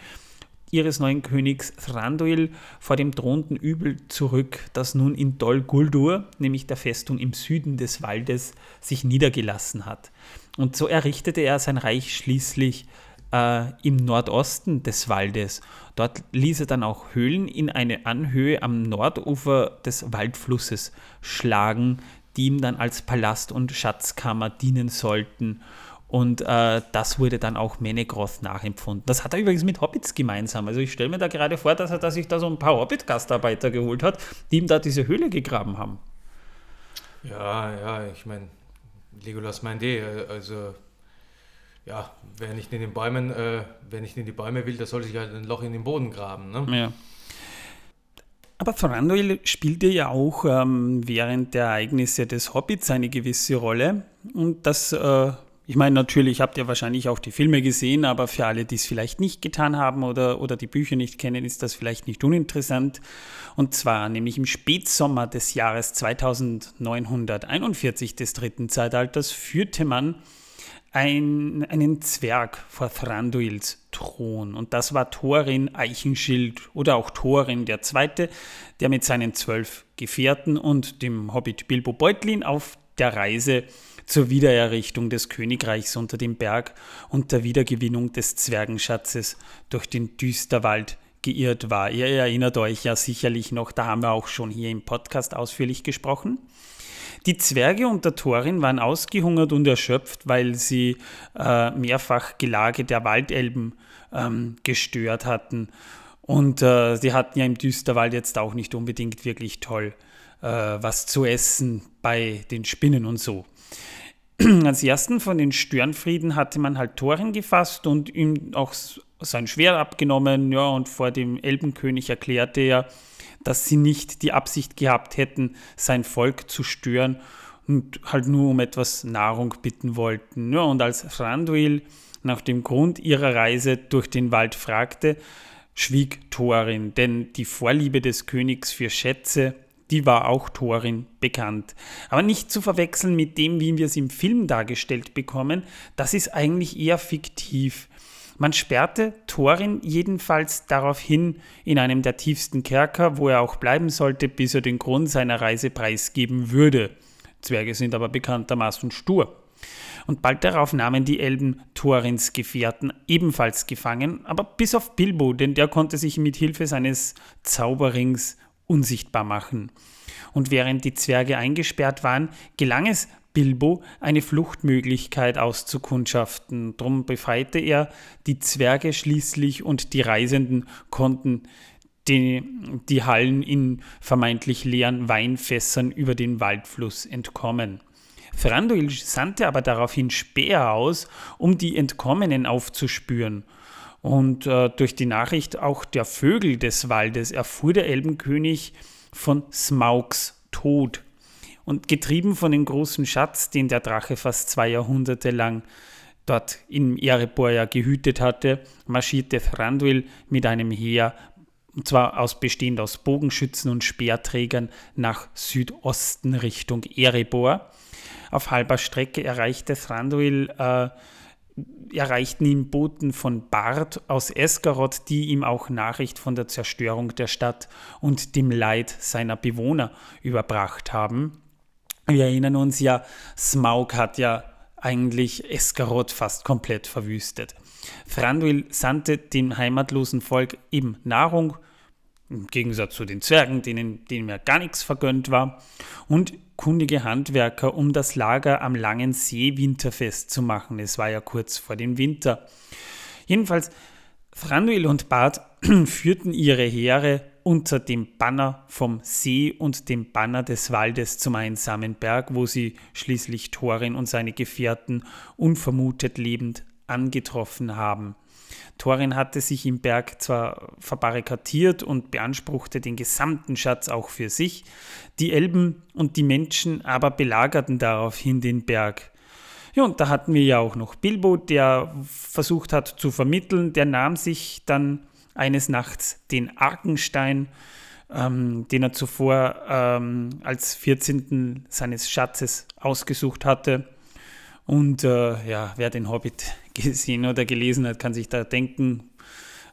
ihres neuen Königs Thranduil vor dem drohenden Übel zurück, das nun in Dol Guldur, nämlich der Festung im Süden des Waldes, sich niedergelassen hat. Und so errichtete er sein Reich schließlich äh, im Nordosten des Waldes. Dort ließ er dann auch Höhlen in eine Anhöhe am Nordufer des Waldflusses schlagen, die ihm dann als Palast und Schatzkammer dienen sollten. Und äh, das wurde dann auch Menegroth nachempfunden. Das hat er übrigens mit Hobbits gemeinsam. Also ich stelle mir da gerade vor, dass er dass sich da so ein paar Hobbit-Gastarbeiter geholt hat, die ihm da diese Höhle gegraben haben. Ja, ja, ich meine, Legolas meint eh, also ja, wer nicht in den Bäumen, äh, wer nicht in die Bäume will, der soll sich halt ein Loch in den Boden graben. Ne? Ja. Aber Thranduil spielte ja auch ähm, während der Ereignisse des Hobbits eine gewisse Rolle. Und das äh, ich meine, natürlich habt ihr wahrscheinlich auch die Filme gesehen, aber für alle, die es vielleicht nicht getan haben oder, oder die Bücher nicht kennen, ist das vielleicht nicht uninteressant. Und zwar nämlich im Spätsommer des Jahres 2941 des dritten Zeitalters führte man ein, einen Zwerg vor Thranduils Thron. Und das war Thorin Eichenschild oder auch Thorin der Zweite, der mit seinen zwölf Gefährten und dem Hobbit Bilbo Beutlin auf der Reise zur Wiedererrichtung des Königreichs unter dem Berg und der Wiedergewinnung des Zwergenschatzes durch den Düsterwald geirrt war. Ihr erinnert euch ja sicherlich noch, da haben wir auch schon hier im Podcast ausführlich gesprochen. Die Zwerge und der Thorin waren ausgehungert und erschöpft, weil sie äh, mehrfach Gelage der Waldelben ähm, gestört hatten. Und äh, sie hatten ja im Düsterwald jetzt auch nicht unbedingt wirklich toll äh, was zu essen bei den Spinnen und so. als ersten von den Störenfrieden hatte man halt Thorin gefasst und ihm auch sein Schwert abgenommen, ja, und vor dem Elbenkönig erklärte er, dass sie nicht die Absicht gehabt hätten, sein Volk zu stören und halt nur um etwas Nahrung bitten wollten. Ja, und als Thranduil nach dem Grund ihrer Reise durch den Wald fragte, schwieg Thorin, denn die Vorliebe des Königs für Schätze die war auch Thorin bekannt. Aber nicht zu verwechseln mit dem, wie wir es im Film dargestellt bekommen, das ist eigentlich eher fiktiv. Man sperrte Thorin jedenfalls daraufhin in einem der tiefsten Kerker, wo er auch bleiben sollte, bis er den Grund seiner Reise preisgeben würde. Zwerge sind aber bekanntermaßen stur. Und bald darauf nahmen die Elben Thorins Gefährten ebenfalls gefangen, aber bis auf Bilbo, denn der konnte sich mit Hilfe seines Zauberrings unsichtbar machen. Und während die Zwerge eingesperrt waren, gelang es Bilbo, eine Fluchtmöglichkeit auszukundschaften. Drum befreite er die Zwerge schließlich und die Reisenden konnten die, die Hallen in vermeintlich leeren Weinfässern über den Waldfluss entkommen. Thranduil sandte aber daraufhin Speer aus, um die Entkommenen aufzuspüren. Und äh, durch die Nachricht auch der Vögel des Waldes erfuhr der Elbenkönig von Smaugs Tod. Und getrieben von dem großen Schatz, den der Drache fast zwei Jahrhunderte lang dort in Erebor ja gehütet hatte, marschierte Thranduil mit einem Heer und zwar aus, bestehend aus Bogenschützen und Speerträgern nach Südosten Richtung Erebor. Auf halber Strecke erreichte Thranduil äh, erreichten ihn Boten von Bart aus Esgaroth, die ihm auch Nachricht von der Zerstörung der Stadt und dem Leid seiner Bewohner überbracht haben. Wir erinnern uns ja, Smaug hat ja eigentlich Esgaroth fast komplett verwüstet. Thranduil sandte dem heimatlosen Volk eben Nahrung, im Gegensatz zu den Zwergen, denen, denen ja gar nichts vergönnt war, und kundige Handwerker, um das Lager am langen See winterfest zu machen. Es war ja kurz vor dem Winter. Jedenfalls, Thranduil und Bart führten ihre Heere unter dem Banner vom See und dem Banner des Waldes zum einsamen Berg, wo sie schließlich Thorin und seine Gefährten unvermutet lebend angetroffen haben. Thorin hatte sich im Berg zwar verbarrikadiert und beanspruchte den gesamten Schatz auch für sich, die Elben und die Menschen aber belagerten daraufhin den Berg. Ja, und da hatten wir ja auch noch Bilbo, der versucht hat zu vermitteln, der nahm sich dann eines Nachts den Arkenstein, ähm, den er zuvor ähm, als 14. seines Schatzes ausgesucht hatte. Und äh, ja, wer den Hobbit gesehen oder gelesen hat, kann sich da denken,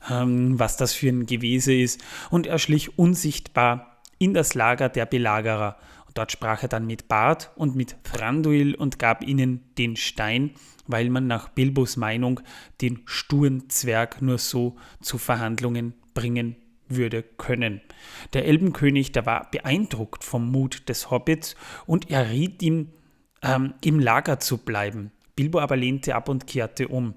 ähm, was das für ein Gewese ist. Und er schlich unsichtbar in das Lager der Belagerer. Und dort sprach er dann mit Bart und mit Thranduil und gab ihnen den Stein, weil man nach Bilbos Meinung den sturen Zwerg nur so zu Verhandlungen bringen würde können. Der Elbenkönig, der war beeindruckt vom Mut des Hobbits und er riet ihm, ähm, im Lager zu bleiben. Bilbo aber lehnte ab und kehrte um.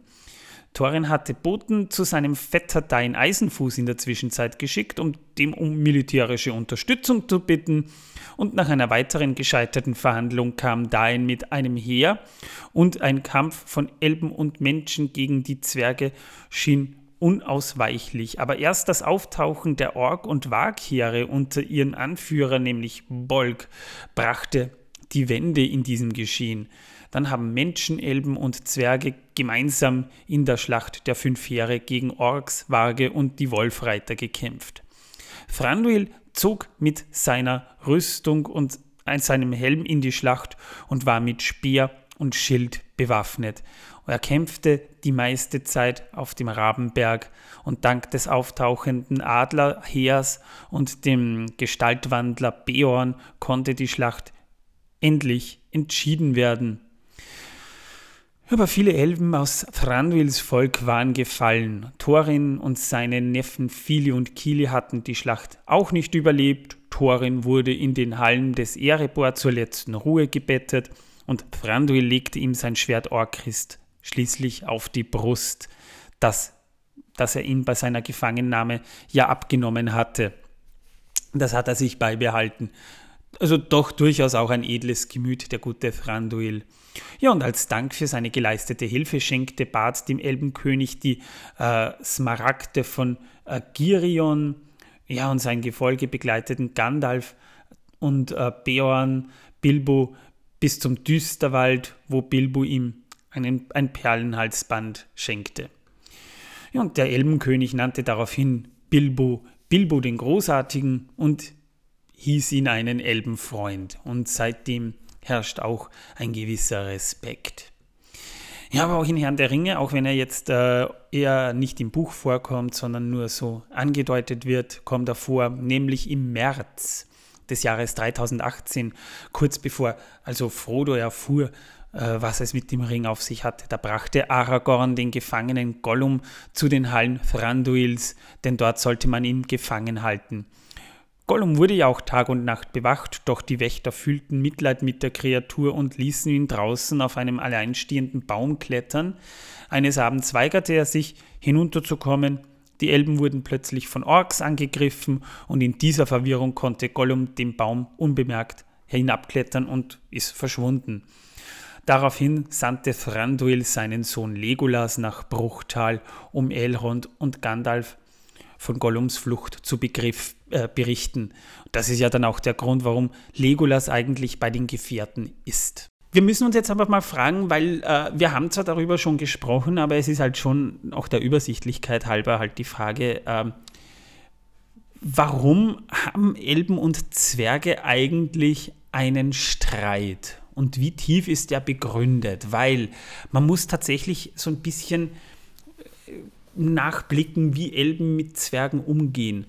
Thorin hatte Boten zu seinem Vetter Dain Eisenfuß in der Zwischenzeit geschickt, um dem um militärische Unterstützung zu bitten, und nach einer weiteren gescheiterten Verhandlung kam Dain mit einem Heer und ein Kampf von Elben und Menschen gegen die Zwerge schien unausweichlich. Aber erst das Auftauchen der Ork- und Wagheere unter ihren Anführer, nämlich Bolg, brachte die Wende in diesem Geschehen. Dann haben Menschen, Elben und Zwerge gemeinsam in der Schlacht der fünf Heere gegen Orks, Warge und die Wolfreiter gekämpft. Thranduil zog mit seiner Rüstung und seinem Helm in die Schlacht und war mit Speer und Schild bewaffnet. Er kämpfte die meiste Zeit auf dem Rabenberg und dank des auftauchenden Adlerheers und dem Gestaltwandler Beorn konnte die Schlacht endlich entschieden werden. Aber viele Elben aus Thranduils Volk waren gefallen. Thorin und seine Neffen Fili und Kili hatten die Schlacht auch nicht überlebt. Thorin wurde in den Hallen des Erebor zur letzten Ruhe gebettet und Thranduil legte ihm sein Schwert Orchrist schließlich auf die Brust, das, das er ihm bei seiner Gefangennahme ja abgenommen hatte. Das hat er sich beibehalten also doch durchaus auch ein edles Gemüt, der gute Thranduil. Ja, und als Dank für seine geleistete Hilfe schenkte Bart dem Elbenkönig die äh, Smaragde von äh, Girion, ja, und sein Gefolge begleiteten Gandalf und äh, Beorn, Bilbo bis zum Düsterwald, wo Bilbo ihm einen, ein Perlenhalsband schenkte. Ja, und der Elbenkönig nannte daraufhin Bilbo Bilbo den Großartigen und hieß ihn einen Elbenfreund und seitdem herrscht auch ein gewisser Respekt. Ja, aber auch in Herrn der Ringe, auch wenn er jetzt äh, eher nicht im Buch vorkommt, sondern nur so angedeutet wird, kommt er vor, nämlich im März des Jahres 3018, kurz bevor also Frodo erfuhr, äh, was es mit dem Ring auf sich hatte. Da brachte Aragorn den gefangenen Gollum zu den Hallen Thranduils, denn dort sollte man ihn gefangen halten. Gollum wurde ja auch Tag und Nacht bewacht, doch die Wächter fühlten Mitleid mit der Kreatur und ließen ihn draußen auf einem alleinstehenden Baum klettern. Eines Abends weigerte er sich, hinunterzukommen. Die Elben wurden plötzlich von Orks angegriffen und in dieser Verwirrung konnte Gollum den Baum unbemerkt hinabklettern und ist verschwunden. Daraufhin sandte Thranduil seinen Sohn Legolas nach Bruchtal, um Elrond und Gandalf von Gollums Flucht zu Begriff, äh, berichten. Das ist ja dann auch der Grund, warum Legolas eigentlich bei den Gefährten ist. Wir müssen uns jetzt einfach mal fragen, weil äh, wir haben zwar darüber schon gesprochen, aber es ist halt schon auch der Übersichtlichkeit halber halt die Frage, äh, warum haben Elben und Zwerge eigentlich einen Streit? Und wie tief ist der begründet? Weil man muss tatsächlich so ein bisschen nachblicken, wie Elben mit Zwergen umgehen.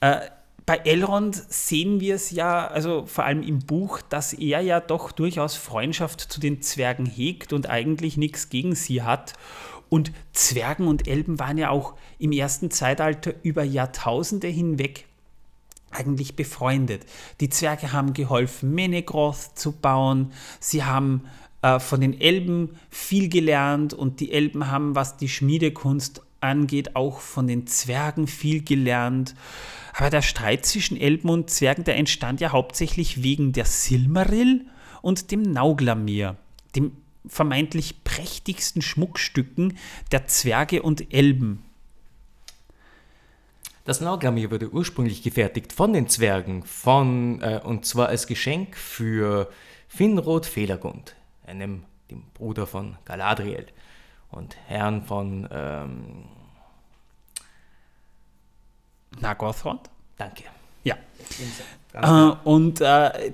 Äh, bei Elrond sehen wir es ja, also vor allem im Buch, dass er ja doch durchaus Freundschaft zu den Zwergen hegt und eigentlich nichts gegen sie hat. Und Zwergen und Elben waren ja auch im ersten Zeitalter über Jahrtausende hinweg eigentlich befreundet. Die Zwerge haben geholfen, Menegroth zu bauen. Sie haben äh, von den Elben viel gelernt und die Elben haben, was die Schmiedekunst angeht, auch von den Zwergen viel gelernt. Aber der Streit zwischen Elben und Zwergen, der entstand ja hauptsächlich wegen der Silmaril und dem Nauglamir, dem vermeintlich prächtigsten Schmuckstücken der Zwerge und Elben. Das Nauglamir wurde ursprünglich gefertigt von den Zwergen, von, äh, und zwar als Geschenk für Finrod Felagund, einem dem Bruder von Galadriel und Herrn von ähm, Nagothrond? Danke. Ja. Äh, und äh,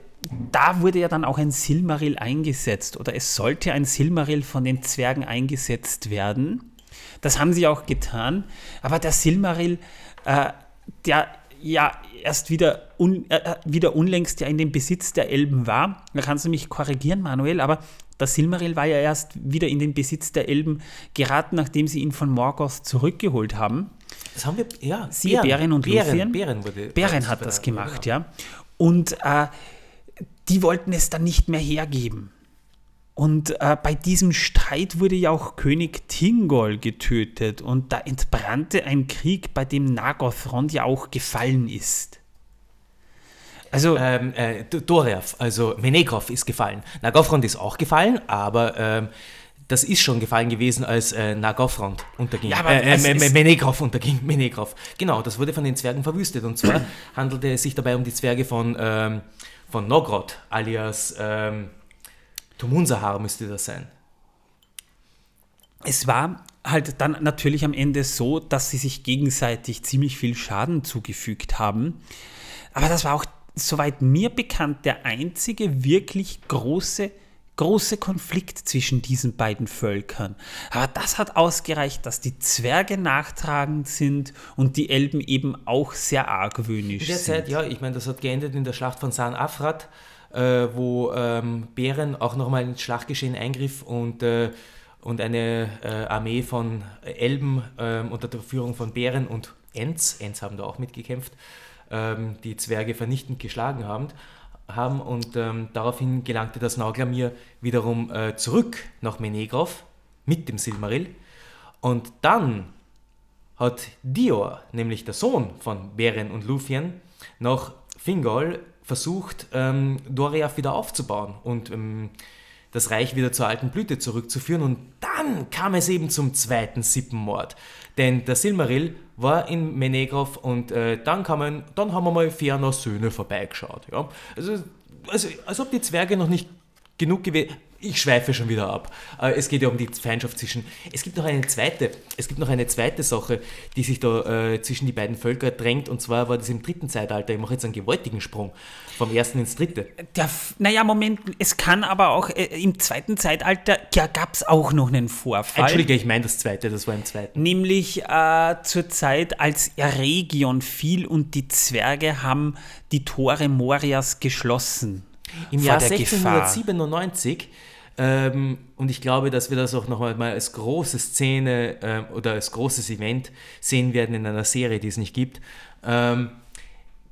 da wurde ja dann auch ein Silmaril eingesetzt oder es sollte ein Silmaril von den Zwergen eingesetzt werden. Das haben sie auch getan. Aber der Silmaril, äh, der ja erst wieder, un, äh, äh, wieder unlängst ja in dem Besitz der Elben war, da kannst du mich korrigieren, Manuel, aber der Silmaril war ja erst wieder in den Besitz der Elben geraten, nachdem sie ihn von Morgoth zurückgeholt haben. Das haben wir, ja. Sie, Bären, Bären und Bären, Lúthien. Bären, wurde Bären hat das gemacht, ja. Und äh, die wollten es dann nicht mehr hergeben. Und äh, bei diesem Streit wurde ja auch König Tingol getötet und da entbrannte ein Krieg, bei dem Nagothrond ja auch gefallen ist. Also ähm, äh, Doriath, also Menegroth ist gefallen. Nagothrond ist auch gefallen, aber ähm, das ist schon gefallen gewesen, als äh, Nagothrond unterging. Ja, äh, äh, Menegroth unterging. Menegroth. Genau, das wurde von den Zwergen verwüstet. Und zwar handelte es sich dabei um die Zwerge von, ähm, von Nogrod, alias ähm, Tumunsahar müsste das sein. Es war halt dann natürlich am Ende so, dass sie sich gegenseitig ziemlich viel Schaden zugefügt haben. Aber das war auch, soweit mir bekannt, der einzige wirklich große große Konflikt zwischen diesen beiden Völkern. Aber das hat ausgereicht, dass die Zwerge nachtragend sind und die Elben eben auch sehr argwöhnisch in der sind. Zeit, ja, ich meine, das hat geendet in der Schlacht von San Afrat, äh, wo ähm, Bären auch nochmal ins Schlachtgeschehen eingriff und äh, und eine äh, Armee von Elben äh, unter der Führung von Bären und Ents, Ents haben da auch mitgekämpft, ähm, die Zwerge vernichtend geschlagen haben haben und ähm, daraufhin gelangte das Nauglamir wiederum äh, zurück nach Menegroth mit dem Silmaril. Und dann hat Dior, nämlich der Sohn von Beren und Lúthien, nach Fingol versucht, ähm, Doriath wieder aufzubauen und ähm, das Reich wieder zur alten Blüte zurückzuführen. Und dann kam es eben zum zweiten Sippenmord. Denn der Silmaril war in Menegroth und äh, dann, kamen, dann haben wir mal Ferner Söhne vorbeigeschaut. Ja? Also, also, als ob die Zwerge noch nicht genug gewesen ich schweife schon wieder ab. Äh, es geht ja um die Feindschaft zwischen. Es gibt noch eine zweite, es gibt noch eine zweite Sache, die sich da äh, zwischen die beiden Völker drängt, und zwar war das im dritten Zeitalter. Ich mache jetzt einen gewaltigen Sprung vom ersten ins dritte. Der, naja, Moment, es kann aber auch äh, im zweiten Zeitalter, ja, gab es auch noch einen Vorfall. Entschuldige, ich meine das zweite, das war im zweiten. Nämlich äh, zur Zeit, als Eregion fiel und die Zwerge haben die Tore Morias geschlossen. Im Jahr 1697 ähm, und ich glaube, dass wir das auch noch mal als große Szene ähm, oder als großes Event sehen werden in einer Serie, die es nicht gibt. Ähm,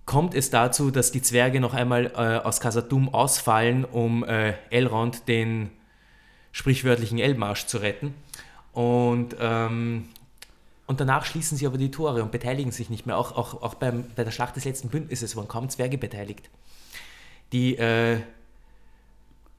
kommt es dazu, dass die Zwerge noch einmal äh, aus Kasadum ausfallen, um äh, Elrond, den sprichwörtlichen Elmarsch, zu retten. Und, ähm, und danach schließen sie aber die Tore und beteiligen sich nicht mehr. Auch, auch, auch beim, bei der Schlacht des letzten Bündnisses waren kaum Zwerge beteiligt. Die äh,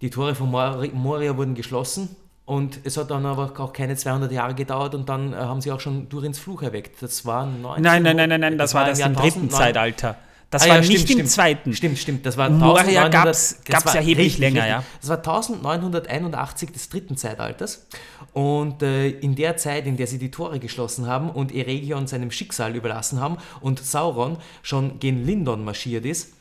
die Tore von Moria wurden geschlossen und es hat dann aber auch keine 200 Jahre gedauert und dann äh, haben sie auch schon Durins Fluch erweckt. Das war 19, Nein, nein, nein, nein, nein das, das war das im dritten Zeitalter. Das Ah war ja, nicht stimmt, im stimmt. zweiten. Stimmt, stimmt. Das war Moria 1900 gab's- das gab's war erheblich richtig, länger, ja. Das war 1981 des dritten Zeitalters. Und äh, in der Zeit, in der sie die Tore geschlossen haben und Eregion seinem Schicksal überlassen haben und Sauron schon gen Lindon marschiert ist,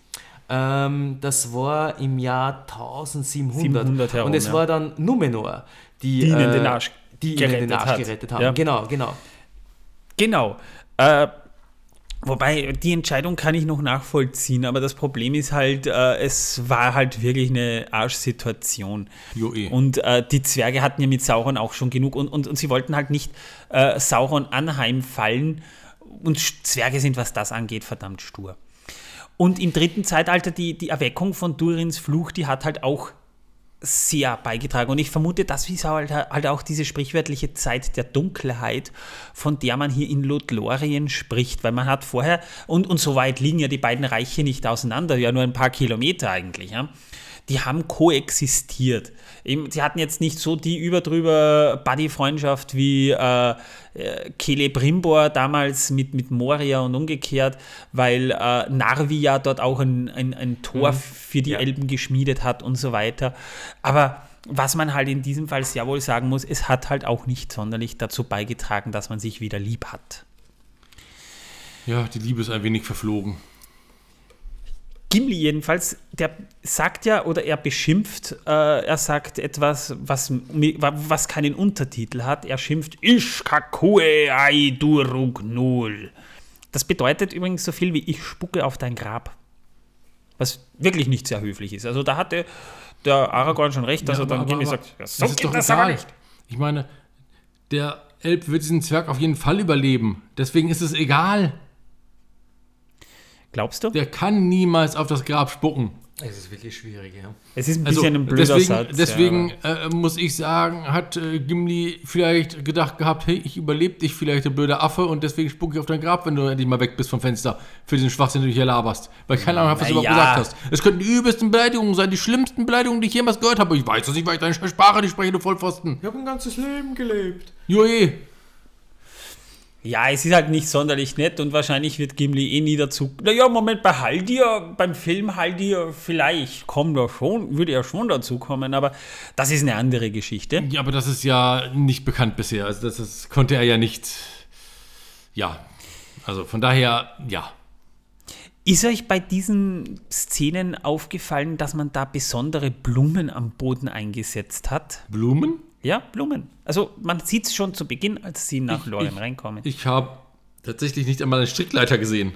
ähm, das war im Jahr 1700. 700 herum, und es ja. war dann Numenor, die, Die ihnen äh, den Arsch die ihnen den gerettet Arsch hat. gerettet haben. Ja. Genau, genau. Genau. Äh, wobei, die Entscheidung kann ich noch nachvollziehen, aber das Problem ist halt, äh, es war halt wirklich eine Arschsituation. Jo, eh. Und äh, die Zwerge hatten ja mit Sauron auch schon genug und, und, und sie wollten halt nicht äh, Sauron anheimfallen. Und Zwerge sind, was das angeht, verdammt stur. Und im dritten Zeitalter, die, die Erweckung von Durins Fluch, die hat halt auch sehr beigetragen. Und ich vermute, das ist halt, halt auch diese sprichwörtliche Zeit der Dunkelheit, von der man hier in Lothlorien spricht, weil man hat vorher, und, und so weit liegen ja die beiden Reiche nicht auseinander, ja nur ein paar Kilometer eigentlich, ja. Die haben koexistiert. Sie hatten jetzt nicht so die überdrüber Buddy-Freundschaft wie äh, äh, Celebrimbor damals mit, mit Moria und umgekehrt, weil äh, Narvi ja dort auch ein, ein, ein Tor für die Ja. Elben geschmiedet hat und so weiter. Aber was man halt in diesem Fall sehr wohl sagen muss, es hat halt auch nicht sonderlich dazu beigetragen, dass man sich wieder lieb hat. Ja, die Liebe ist ein wenig verflogen. Gimli jedenfalls, der sagt ja oder er beschimpft, äh, er sagt etwas, was, was keinen Untertitel hat. Er schimpft Ishkakue ai durug null. Das bedeutet übrigens so viel wie ich spucke auf dein Grab. Was wirklich nicht sehr höflich ist. Also da hatte der Aragorn schon recht, dass Ja, er dann aber- Gimli aber sagt, ja, so das ist geht doch das aber egal. nicht. Ich meine, der Elb wird diesen Zwerg auf jeden Fall überleben. Deswegen ist es egal. Glaubst du? Der kann niemals auf das Grab spucken. Es ist wirklich schwierig, ja. Es ist ein Also bisschen ein blöder deswegen, Satz. deswegen ja, äh, muss ich sagen, hat äh, Gimli vielleicht gedacht gehabt, hey, ich überlebe dich vielleicht, du blöder Affe, und deswegen spucke ich auf dein Grab, wenn du endlich mal weg bist vom Fenster, für diesen Schwachsinn, den du hier laberst. Weil ich keine Ahnung habe, was du überhaupt ja. gesagt hast. Es könnten die übelsten Beleidigungen sein, die schlimmsten Beleidigungen, die ich jemals gehört habe. Ich weiß das nicht, weil ich deine Sprache nicht spreche, du Vollpfosten. Ich habe ein ganzes Leben gelebt. Joe. Ja, es ist halt nicht sonderlich nett und wahrscheinlich wird Gimli eh nie dazu. Naja, Moment, bei Haldir, beim Film Haldir, vielleicht kommt er schon, würde er schon dazu kommen, aber das ist eine andere Geschichte. Ja, aber das ist ja nicht bekannt bisher. Also das, das konnte er ja nicht. Ja. Also von daher, ja. Ist euch bei diesen Szenen aufgefallen, dass man da besondere Blumen am Boden eingesetzt hat? Blumen? Ja, Blumen. Also man sieht es schon zu Beginn, als sie nach Lorien ich- reinkommen. Ich habe tatsächlich nicht einmal einen Strickleiter gesehen.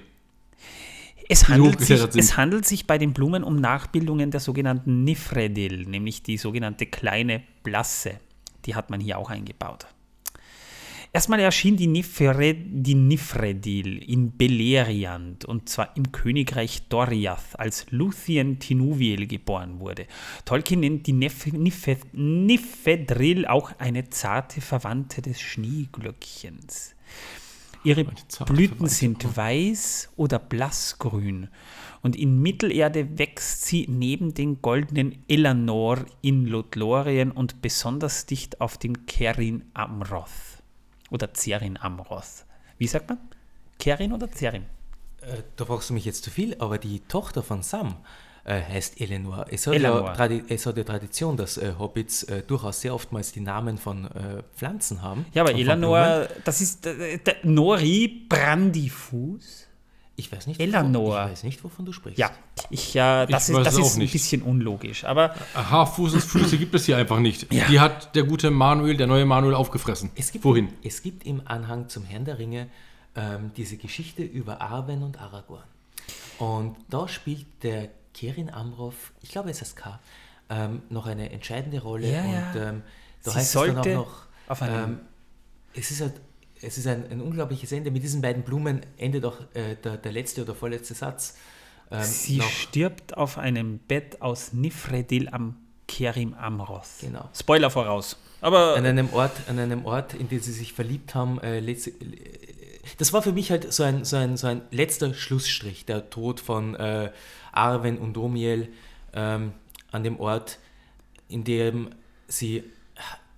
Es handelt, sich, es handelt sich bei den Blumen um Nachbildungen der sogenannten Nifredil, nämlich die sogenannte kleine Blasse. Die hat man hier auch eingebaut. Erstmal erschien die, Nifred, die Nifredil in Beleriand und zwar im Königreich Doriath, als Luthien Tinuviel geboren wurde. Tolkien nennt die Nef Nife Nifedril auch eine zarte Verwandte des Schneeglöckchens. Ihre Blüten sind weiß oder blassgrün und in Mittelerde wächst sie neben den goldenen Elanor in Lothlorien und besonders dicht auf dem Kerin Amroth oder Zerin Amroth. Wie sagt man? Kerin oder Zerin? Äh, da fragst du mich jetzt zu viel, aber die Tochter von Sam äh, heißt Eleanor. Es hat, Eleanor. Ja, es hat ja Tradition, dass äh, Hobbits äh, durchaus sehr oftmals die Namen von äh, Pflanzen haben. Ja, aber Elanor, das ist Nori Brandifus. Ich weiß nicht, Eleanor. Wovon, ich weiß nicht, wovon du sprichst. Ja, ich, äh, das Ich ist, das ist ein bisschen unlogisch. Aber Haarfußesfüße gibt es hier einfach nicht. Ja. Die hat der gute Manuel, der neue Manuel, aufgefressen. Es gibt, Wohin? Es gibt im Anhang zum Herrn der Ringe ähm, diese Geschichte über Arwen und Aragorn. Und da spielt der Kerin Amroth, ich glaube es ist K, ähm, noch eine entscheidende Rolle. Ja, und ja. ähm, da Sie heißt es sollte dann auch noch, auf einem- ähm, es ist halt, es ist ein, ein unglaubliches Ende. Mit diesen beiden Blumen endet auch äh, der, der letzte oder vorletzte Satz. Ähm, sie noch- stirbt auf einem Bett aus Nifredil am Kerim Amroth. Genau. Spoiler voraus. Aber an einem Ort, an einem Ort, in den sie sich verliebt haben. Äh, äh, das war für mich halt so ein, so ein, so ein letzter Schlussstrich, der Tod von äh, Arwen und Domiel ähm, an dem Ort, in dem sie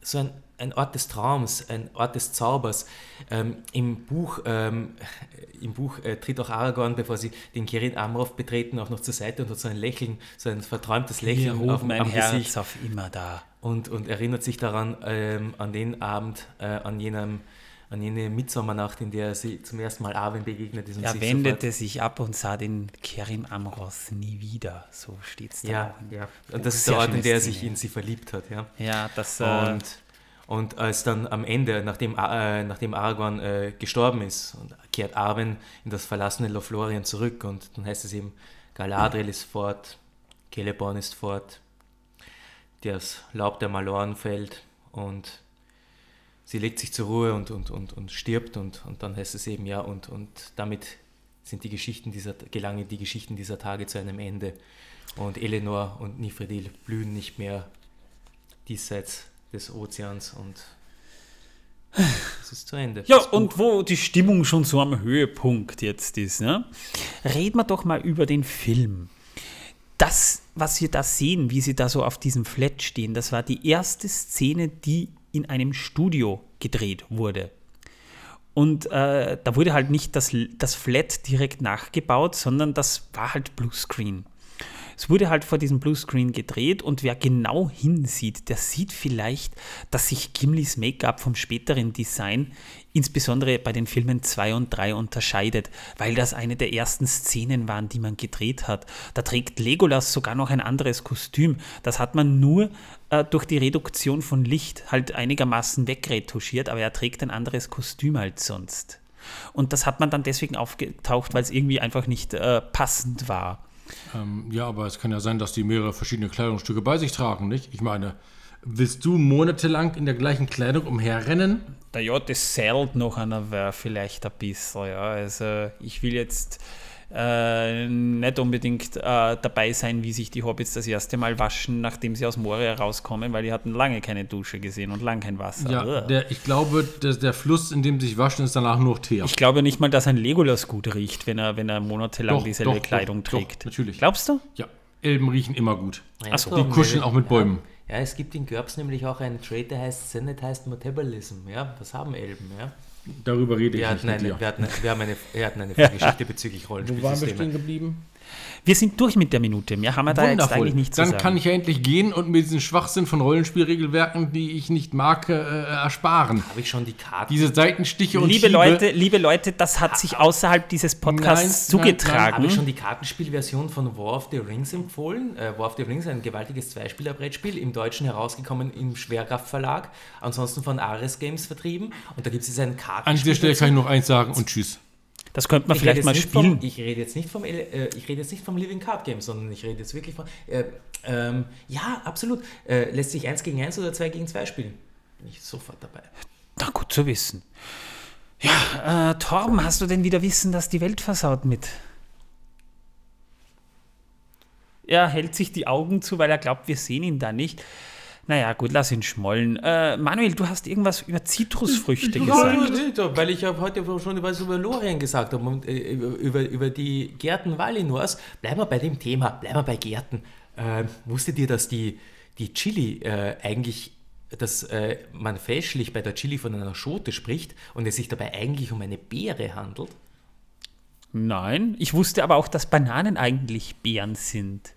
so ein, ein Ort des Traums, ein Ort des Zaubers. Ähm, Im Buch, ähm, im Buch äh, tritt auch Aragorn, bevor sie den Kirin Amroth betreten, auch noch zur Seite und hat so ein Lächeln, so ein verträumtes Lächeln auf, rufen mein Herz Gesicht auf immer da. und, und erinnert sich daran, ähm, an den Abend, äh, an jenem an jene Mitsommernacht, in der sie zum ersten Mal Arwen begegnet ist. Und Er sich wendete sich ab und sah den Kerim Amros nie wieder. So steht es da. Ja, auch. ja. Und das ist der Ort, in der er sich in sie verliebt hat, ja. Ja, das. Äh, Und, und als dann am Ende, nachdem, äh, nachdem Aragorn äh, gestorben ist, kehrt Arwen in das verlassene Lothlorien zurück und dann heißt es eben, Galadriel ist fort, Celeborn ist fort, das Laub der Maloren fällt und sie legt sich zur Ruhe und, und, und, und stirbt und, und dann heißt es eben, ja, und, und damit sind die Geschichten dieser, gelangen die Geschichten dieser Tage zu einem Ende. Und Elenor und Nifredil blühen nicht mehr diesseits des Ozeans und es ist zu Ende. ja, und wo die Stimmung schon so am Höhepunkt jetzt ist, ne? reden wir doch mal über den Film. Das, was wir da sehen, wie sie da so auf diesem Flat stehen, das war die erste Szene, die in einem Studio gedreht wurde. Und äh, da wurde halt nicht das, das Flat direkt nachgebaut, sondern das war halt Bluescreen. Es wurde halt vor diesem Bluescreen gedreht und wer genau hinsieht, der sieht vielleicht, dass sich Gimlis Make-up vom späteren Design insbesondere bei den Filmen 2 und 3 unterscheidet, weil das eine der ersten Szenen waren, die man gedreht hat. Da trägt Legolas sogar noch ein anderes Kostüm. Das hat man nur äh, durch die Reduktion von Licht halt einigermaßen wegretuschiert, aber er trägt ein anderes Kostüm als sonst. Und das hat man dann deswegen aufgetaucht, weil es irgendwie einfach nicht äh, passend war. Ähm, ja, aber es kann ja sein, dass die mehrere verschiedene Kleidungsstücke bei sich tragen, nicht? Ich meine, willst du monatelang in der gleichen Kleidung umherrennen? Na ja, das zählt noch einer vielleicht ein bisschen, ja. Also ich will jetzt äh, nicht unbedingt äh, dabei sein, wie sich die Hobbits das erste Mal waschen, nachdem sie aus Moria rauskommen, weil die hatten lange keine Dusche gesehen und lang kein Wasser. Ja, der, ich glaube, dass der Fluss, in dem sie sich waschen, ist danach nur Teer. ich glaube nicht mal, dass ein Legolas gut riecht, wenn er, wenn er monatelang Doch, dieselbe doch, Kleidung doch, trägt. natürlich. Glaubst du? Ja, Elben riechen immer gut. Ja, Ach so, so, Die kuscheln auch mit Bäumen. Ja, es gibt in GURPS nämlich auch einen Trait, der heißt Sanitized Metabolism. Ja, das haben Elben. Ja. Darüber rede ich Wir, nicht hatten mit eine, dir. wir, hatten, wir, haben eine, wir hatten eine Geschichte bezüglich Rollenspielsysteme. geblieben? Wir sind durch mit der Minute. Mehr haben wir da jetzt eigentlich nicht zu Dann sagen. kann ich ja endlich gehen und mir diesen Schwachsinn von Rollenspielregelwerken, die ich nicht mag, äh, ersparen. Habe ich schon die Karten? Diese Seitenstiche und Liebe Hiebe- Leute, liebe Leute, das hat sich außerhalb dieses Podcasts Nein, nein, nein, zugetragen. Habe ich schon die Kartenspielversion von War of the Rings empfohlen? Äh, War of the Rings, ein gewaltiges Zweispieler-Brettspiel, im Deutschen herausgekommen im Schwerkraft Verlag, ansonsten von Ares Games vertrieben. Und da gibt es jetzt ein Kartenspiel. An dieser Stelle kann ich noch eins sagen und tschüss. Das könnte man Ich vielleicht mal spielen. Vom, ich rede jetzt nicht vom, äh, ich rede jetzt nicht vom Living Card Game, sondern ich rede jetzt wirklich von. Äh, ähm, ja, absolut. Äh, lässt sich 1 gegen 1 oder 2 gegen 2 spielen? Bin ich sofort dabei. Na gut zu wissen. Ja, äh, Torben, hast du denn wieder Wissen, dass die Welt versaut mit? Er hält sich die Augen zu, weil er glaubt, wir sehen ihn da nicht. Naja, gut, lass ihn schmollen. Äh, Manuel, du hast irgendwas über Zitrusfrüchte gesagt. weil ich ja heute schon was über Lorien gesagt habe und äh, über, über, über die Gärten Valinors. Bleiben wir bei dem Thema, bleiben wir bei Gärten. Äh, wusstet ihr, dass die, die Chili äh, eigentlich, dass äh, man fälschlich bei der Chili von einer Schote spricht und es sich dabei eigentlich um eine Beere handelt? Nein, ich wusste aber auch, dass Bananen eigentlich Beeren sind.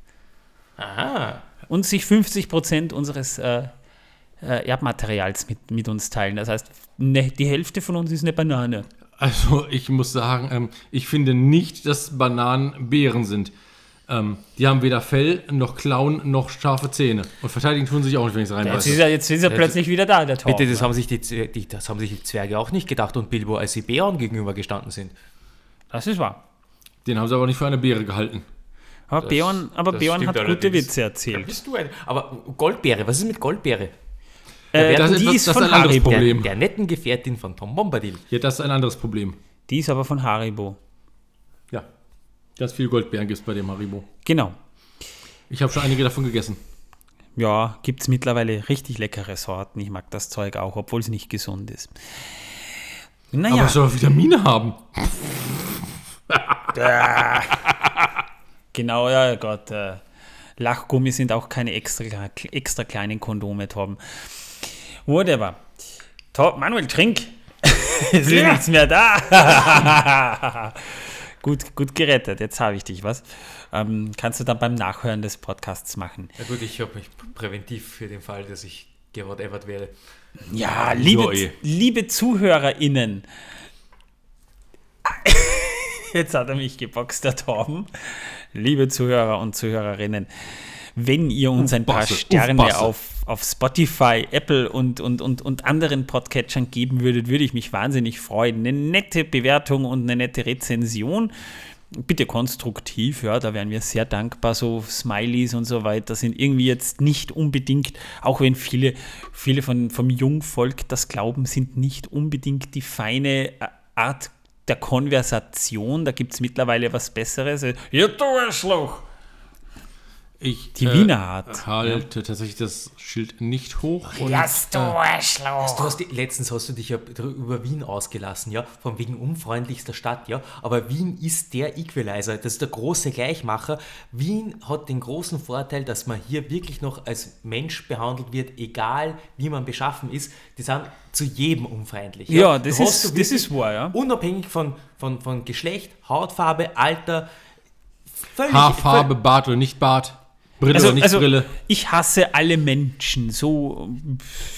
Aha. Und sich 50% unseres äh, äh, Erbmaterials mit, mit uns teilen. Das heißt, ne, die Hälfte von uns ist eine Banane. Also ich muss sagen, ähm, ich finde nicht, dass Bananen Beeren sind. Ähm, die haben weder Fell, noch Klauen, noch scharfe Zähne. Und verteidigen tun sie sich auch nicht, wenn ich es Jetzt reinbeiße. er, jetzt ist er plötzlich wieder da, der Torben. Bitte, das haben, sich die, die, das haben sich die Zwerge auch nicht gedacht und Bilbo, als sie Bären gegenüber gestanden sind. Das ist wahr. Den haben sie aber nicht für eine Beere gehalten. Aber Das- Björn, aber Björn hat gute allerdings. Witze erzählt. Bist du ein. Aber Goldbeere, was ist mit Goldbeere? Äh, das ist die ist das von ein anderes Haribo. Der, Problem. der netten Gefährtin von Tom Bombadil. Ja, das ist ein anderes Problem. Die ist aber von Haribo. Ja. Ganz viel Goldbeeren gibt es bei dem Haribo. Genau. Ich habe schon einige davon gegessen. Ja, gibt es mittlerweile richtig leckere Sorten. Ich mag das Zeug auch, obwohl es nicht gesund ist. Aber Naja, es soll Vitamine haben. genau, ja Gott. Äh, Lachgummi sind auch keine extra, extra kleinen Kondome, Torben. Whatever. Top, Manuel, trink. es ist nichts mehr da. gut, gut gerettet. Jetzt habe ich dich, was? Ähm, kannst du dann beim Nachhören des Podcasts machen. Na gut, ich habe mich präventiv für den Fall, dass ich Gerhard Evert wäre. Ja, liebe, Ja, eh. liebe ZuhörerInnen. Jetzt hat er mich geboxt, der Torben. Liebe Zuhörer und Zuhörerinnen, wenn ihr uns ein paar Sterne auf, auf Spotify, Apple und, und, und, und anderen Podcatchern geben würdet, würde ich mich wahnsinnig freuen. Eine nette Bewertung und eine nette Rezension. Bitte konstruktiv, ja, da wären wir sehr dankbar. So Smileys und so weiter sind irgendwie jetzt nicht unbedingt, auch wenn viele, viele von, vom Jungvolk das glauben, sind nicht unbedingt die feine Art der Konversation. Da gibt es mittlerweile was Besseres. Ja, du Arschloch! Ich, Die Wiener Art. halte tatsächlich das Schild nicht hoch. Und, Lass du Arschloch. Du hast die, letztens hast du dich ja über Wien ausgelassen, ja, von wegen unfreundlichster Stadt, ja, aber Wien ist der Equalizer, das ist der große Gleichmacher. Wien hat den großen Vorteil, dass man hier wirklich noch als Mensch behandelt wird, egal wie man beschaffen ist. Die sind zu jedem unfreundlich. Ja, das Du ist- das ist wahr, ja. Unabhängig von, von, von Geschlecht, Hautfarbe, Alter, völlig, Haarfarbe, Bart oder nicht Bart. Brille Also, oder nicht also Brille. ich hasse alle Menschen. So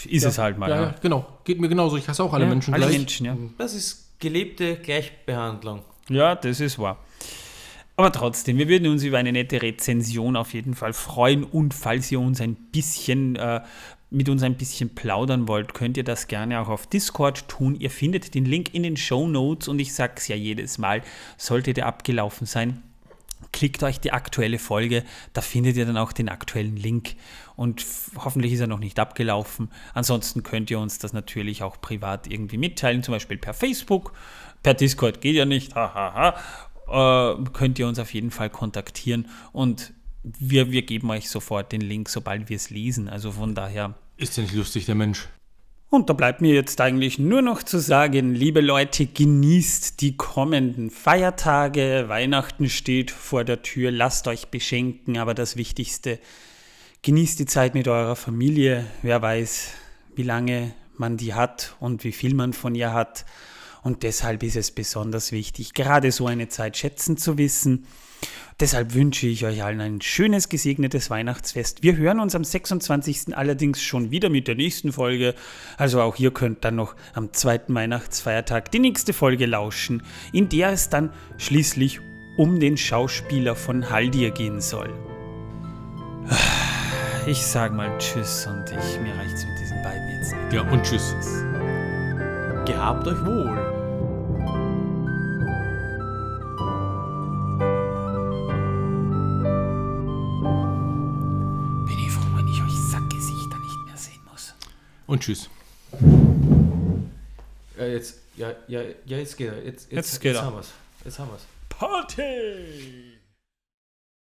ist es halt mal. Ja, Ja, ja, genau. Geht mir genauso. Ich hasse auch alle Ja, Menschen alle gleich. Menschen, ja. Das ist gelebte Gleichbehandlung. Ja, das ist wahr. Aber trotzdem, wir würden uns über eine nette Rezension auf jeden Fall freuen. Und falls ihr uns ein bisschen äh, mit uns ein bisschen plaudern wollt, könnt ihr das gerne auch auf Discord tun. Ihr findet den Link in den Show Notes und ich sag's ja jedes Mal, sollte der abgelaufen sein, klickt euch die aktuelle Folge, da findet ihr dann auch den aktuellen Link und hoffentlich ist er noch nicht abgelaufen. Ansonsten könnt ihr uns das natürlich auch privat irgendwie mitteilen, zum Beispiel per Facebook, per Discord geht ja nicht, hahaha. Äh, könnt ihr uns auf jeden Fall kontaktieren und wir, wir geben euch sofort den Link, sobald wir es lesen. Also von daher Ist ja nicht lustig, der Mensch. Und da bleibt mir jetzt eigentlich nur noch zu sagen, liebe Leute, genießt die kommenden Feiertage. Weihnachten steht vor der Tür, lasst euch beschenken, aber das Wichtigste, genießt die Zeit mit eurer Familie. Wer weiß, wie lange man die hat und wie viel man von ihr hat. Und deshalb ist es besonders wichtig, gerade so eine Zeit schätzen zu wissen. Deshalb wünsche ich euch allen ein schönes, gesegnetes Weihnachtsfest. Wir hören uns am 26. allerdings schon wieder mit der nächsten Folge. Also auch ihr könnt dann noch am zweiten Weihnachtsfeiertag die nächste Folge lauschen, in der es dann schließlich um den Schauspieler von Haldir gehen soll. Ich sag mal Tschüss und ich, mir reicht's mit diesen beiden jetzt. nicht. Ja, und tschüss. Gehabt euch wohl. Bin ich froh, wenn ich euch Sackgesichter nicht mehr sehen muss. Und tschüss. Ja, jetzt, ja, ja, ja, jetzt geht er. Jetzt, Jetzt geht er. haben wir's. Jetzt haben wir's. Party!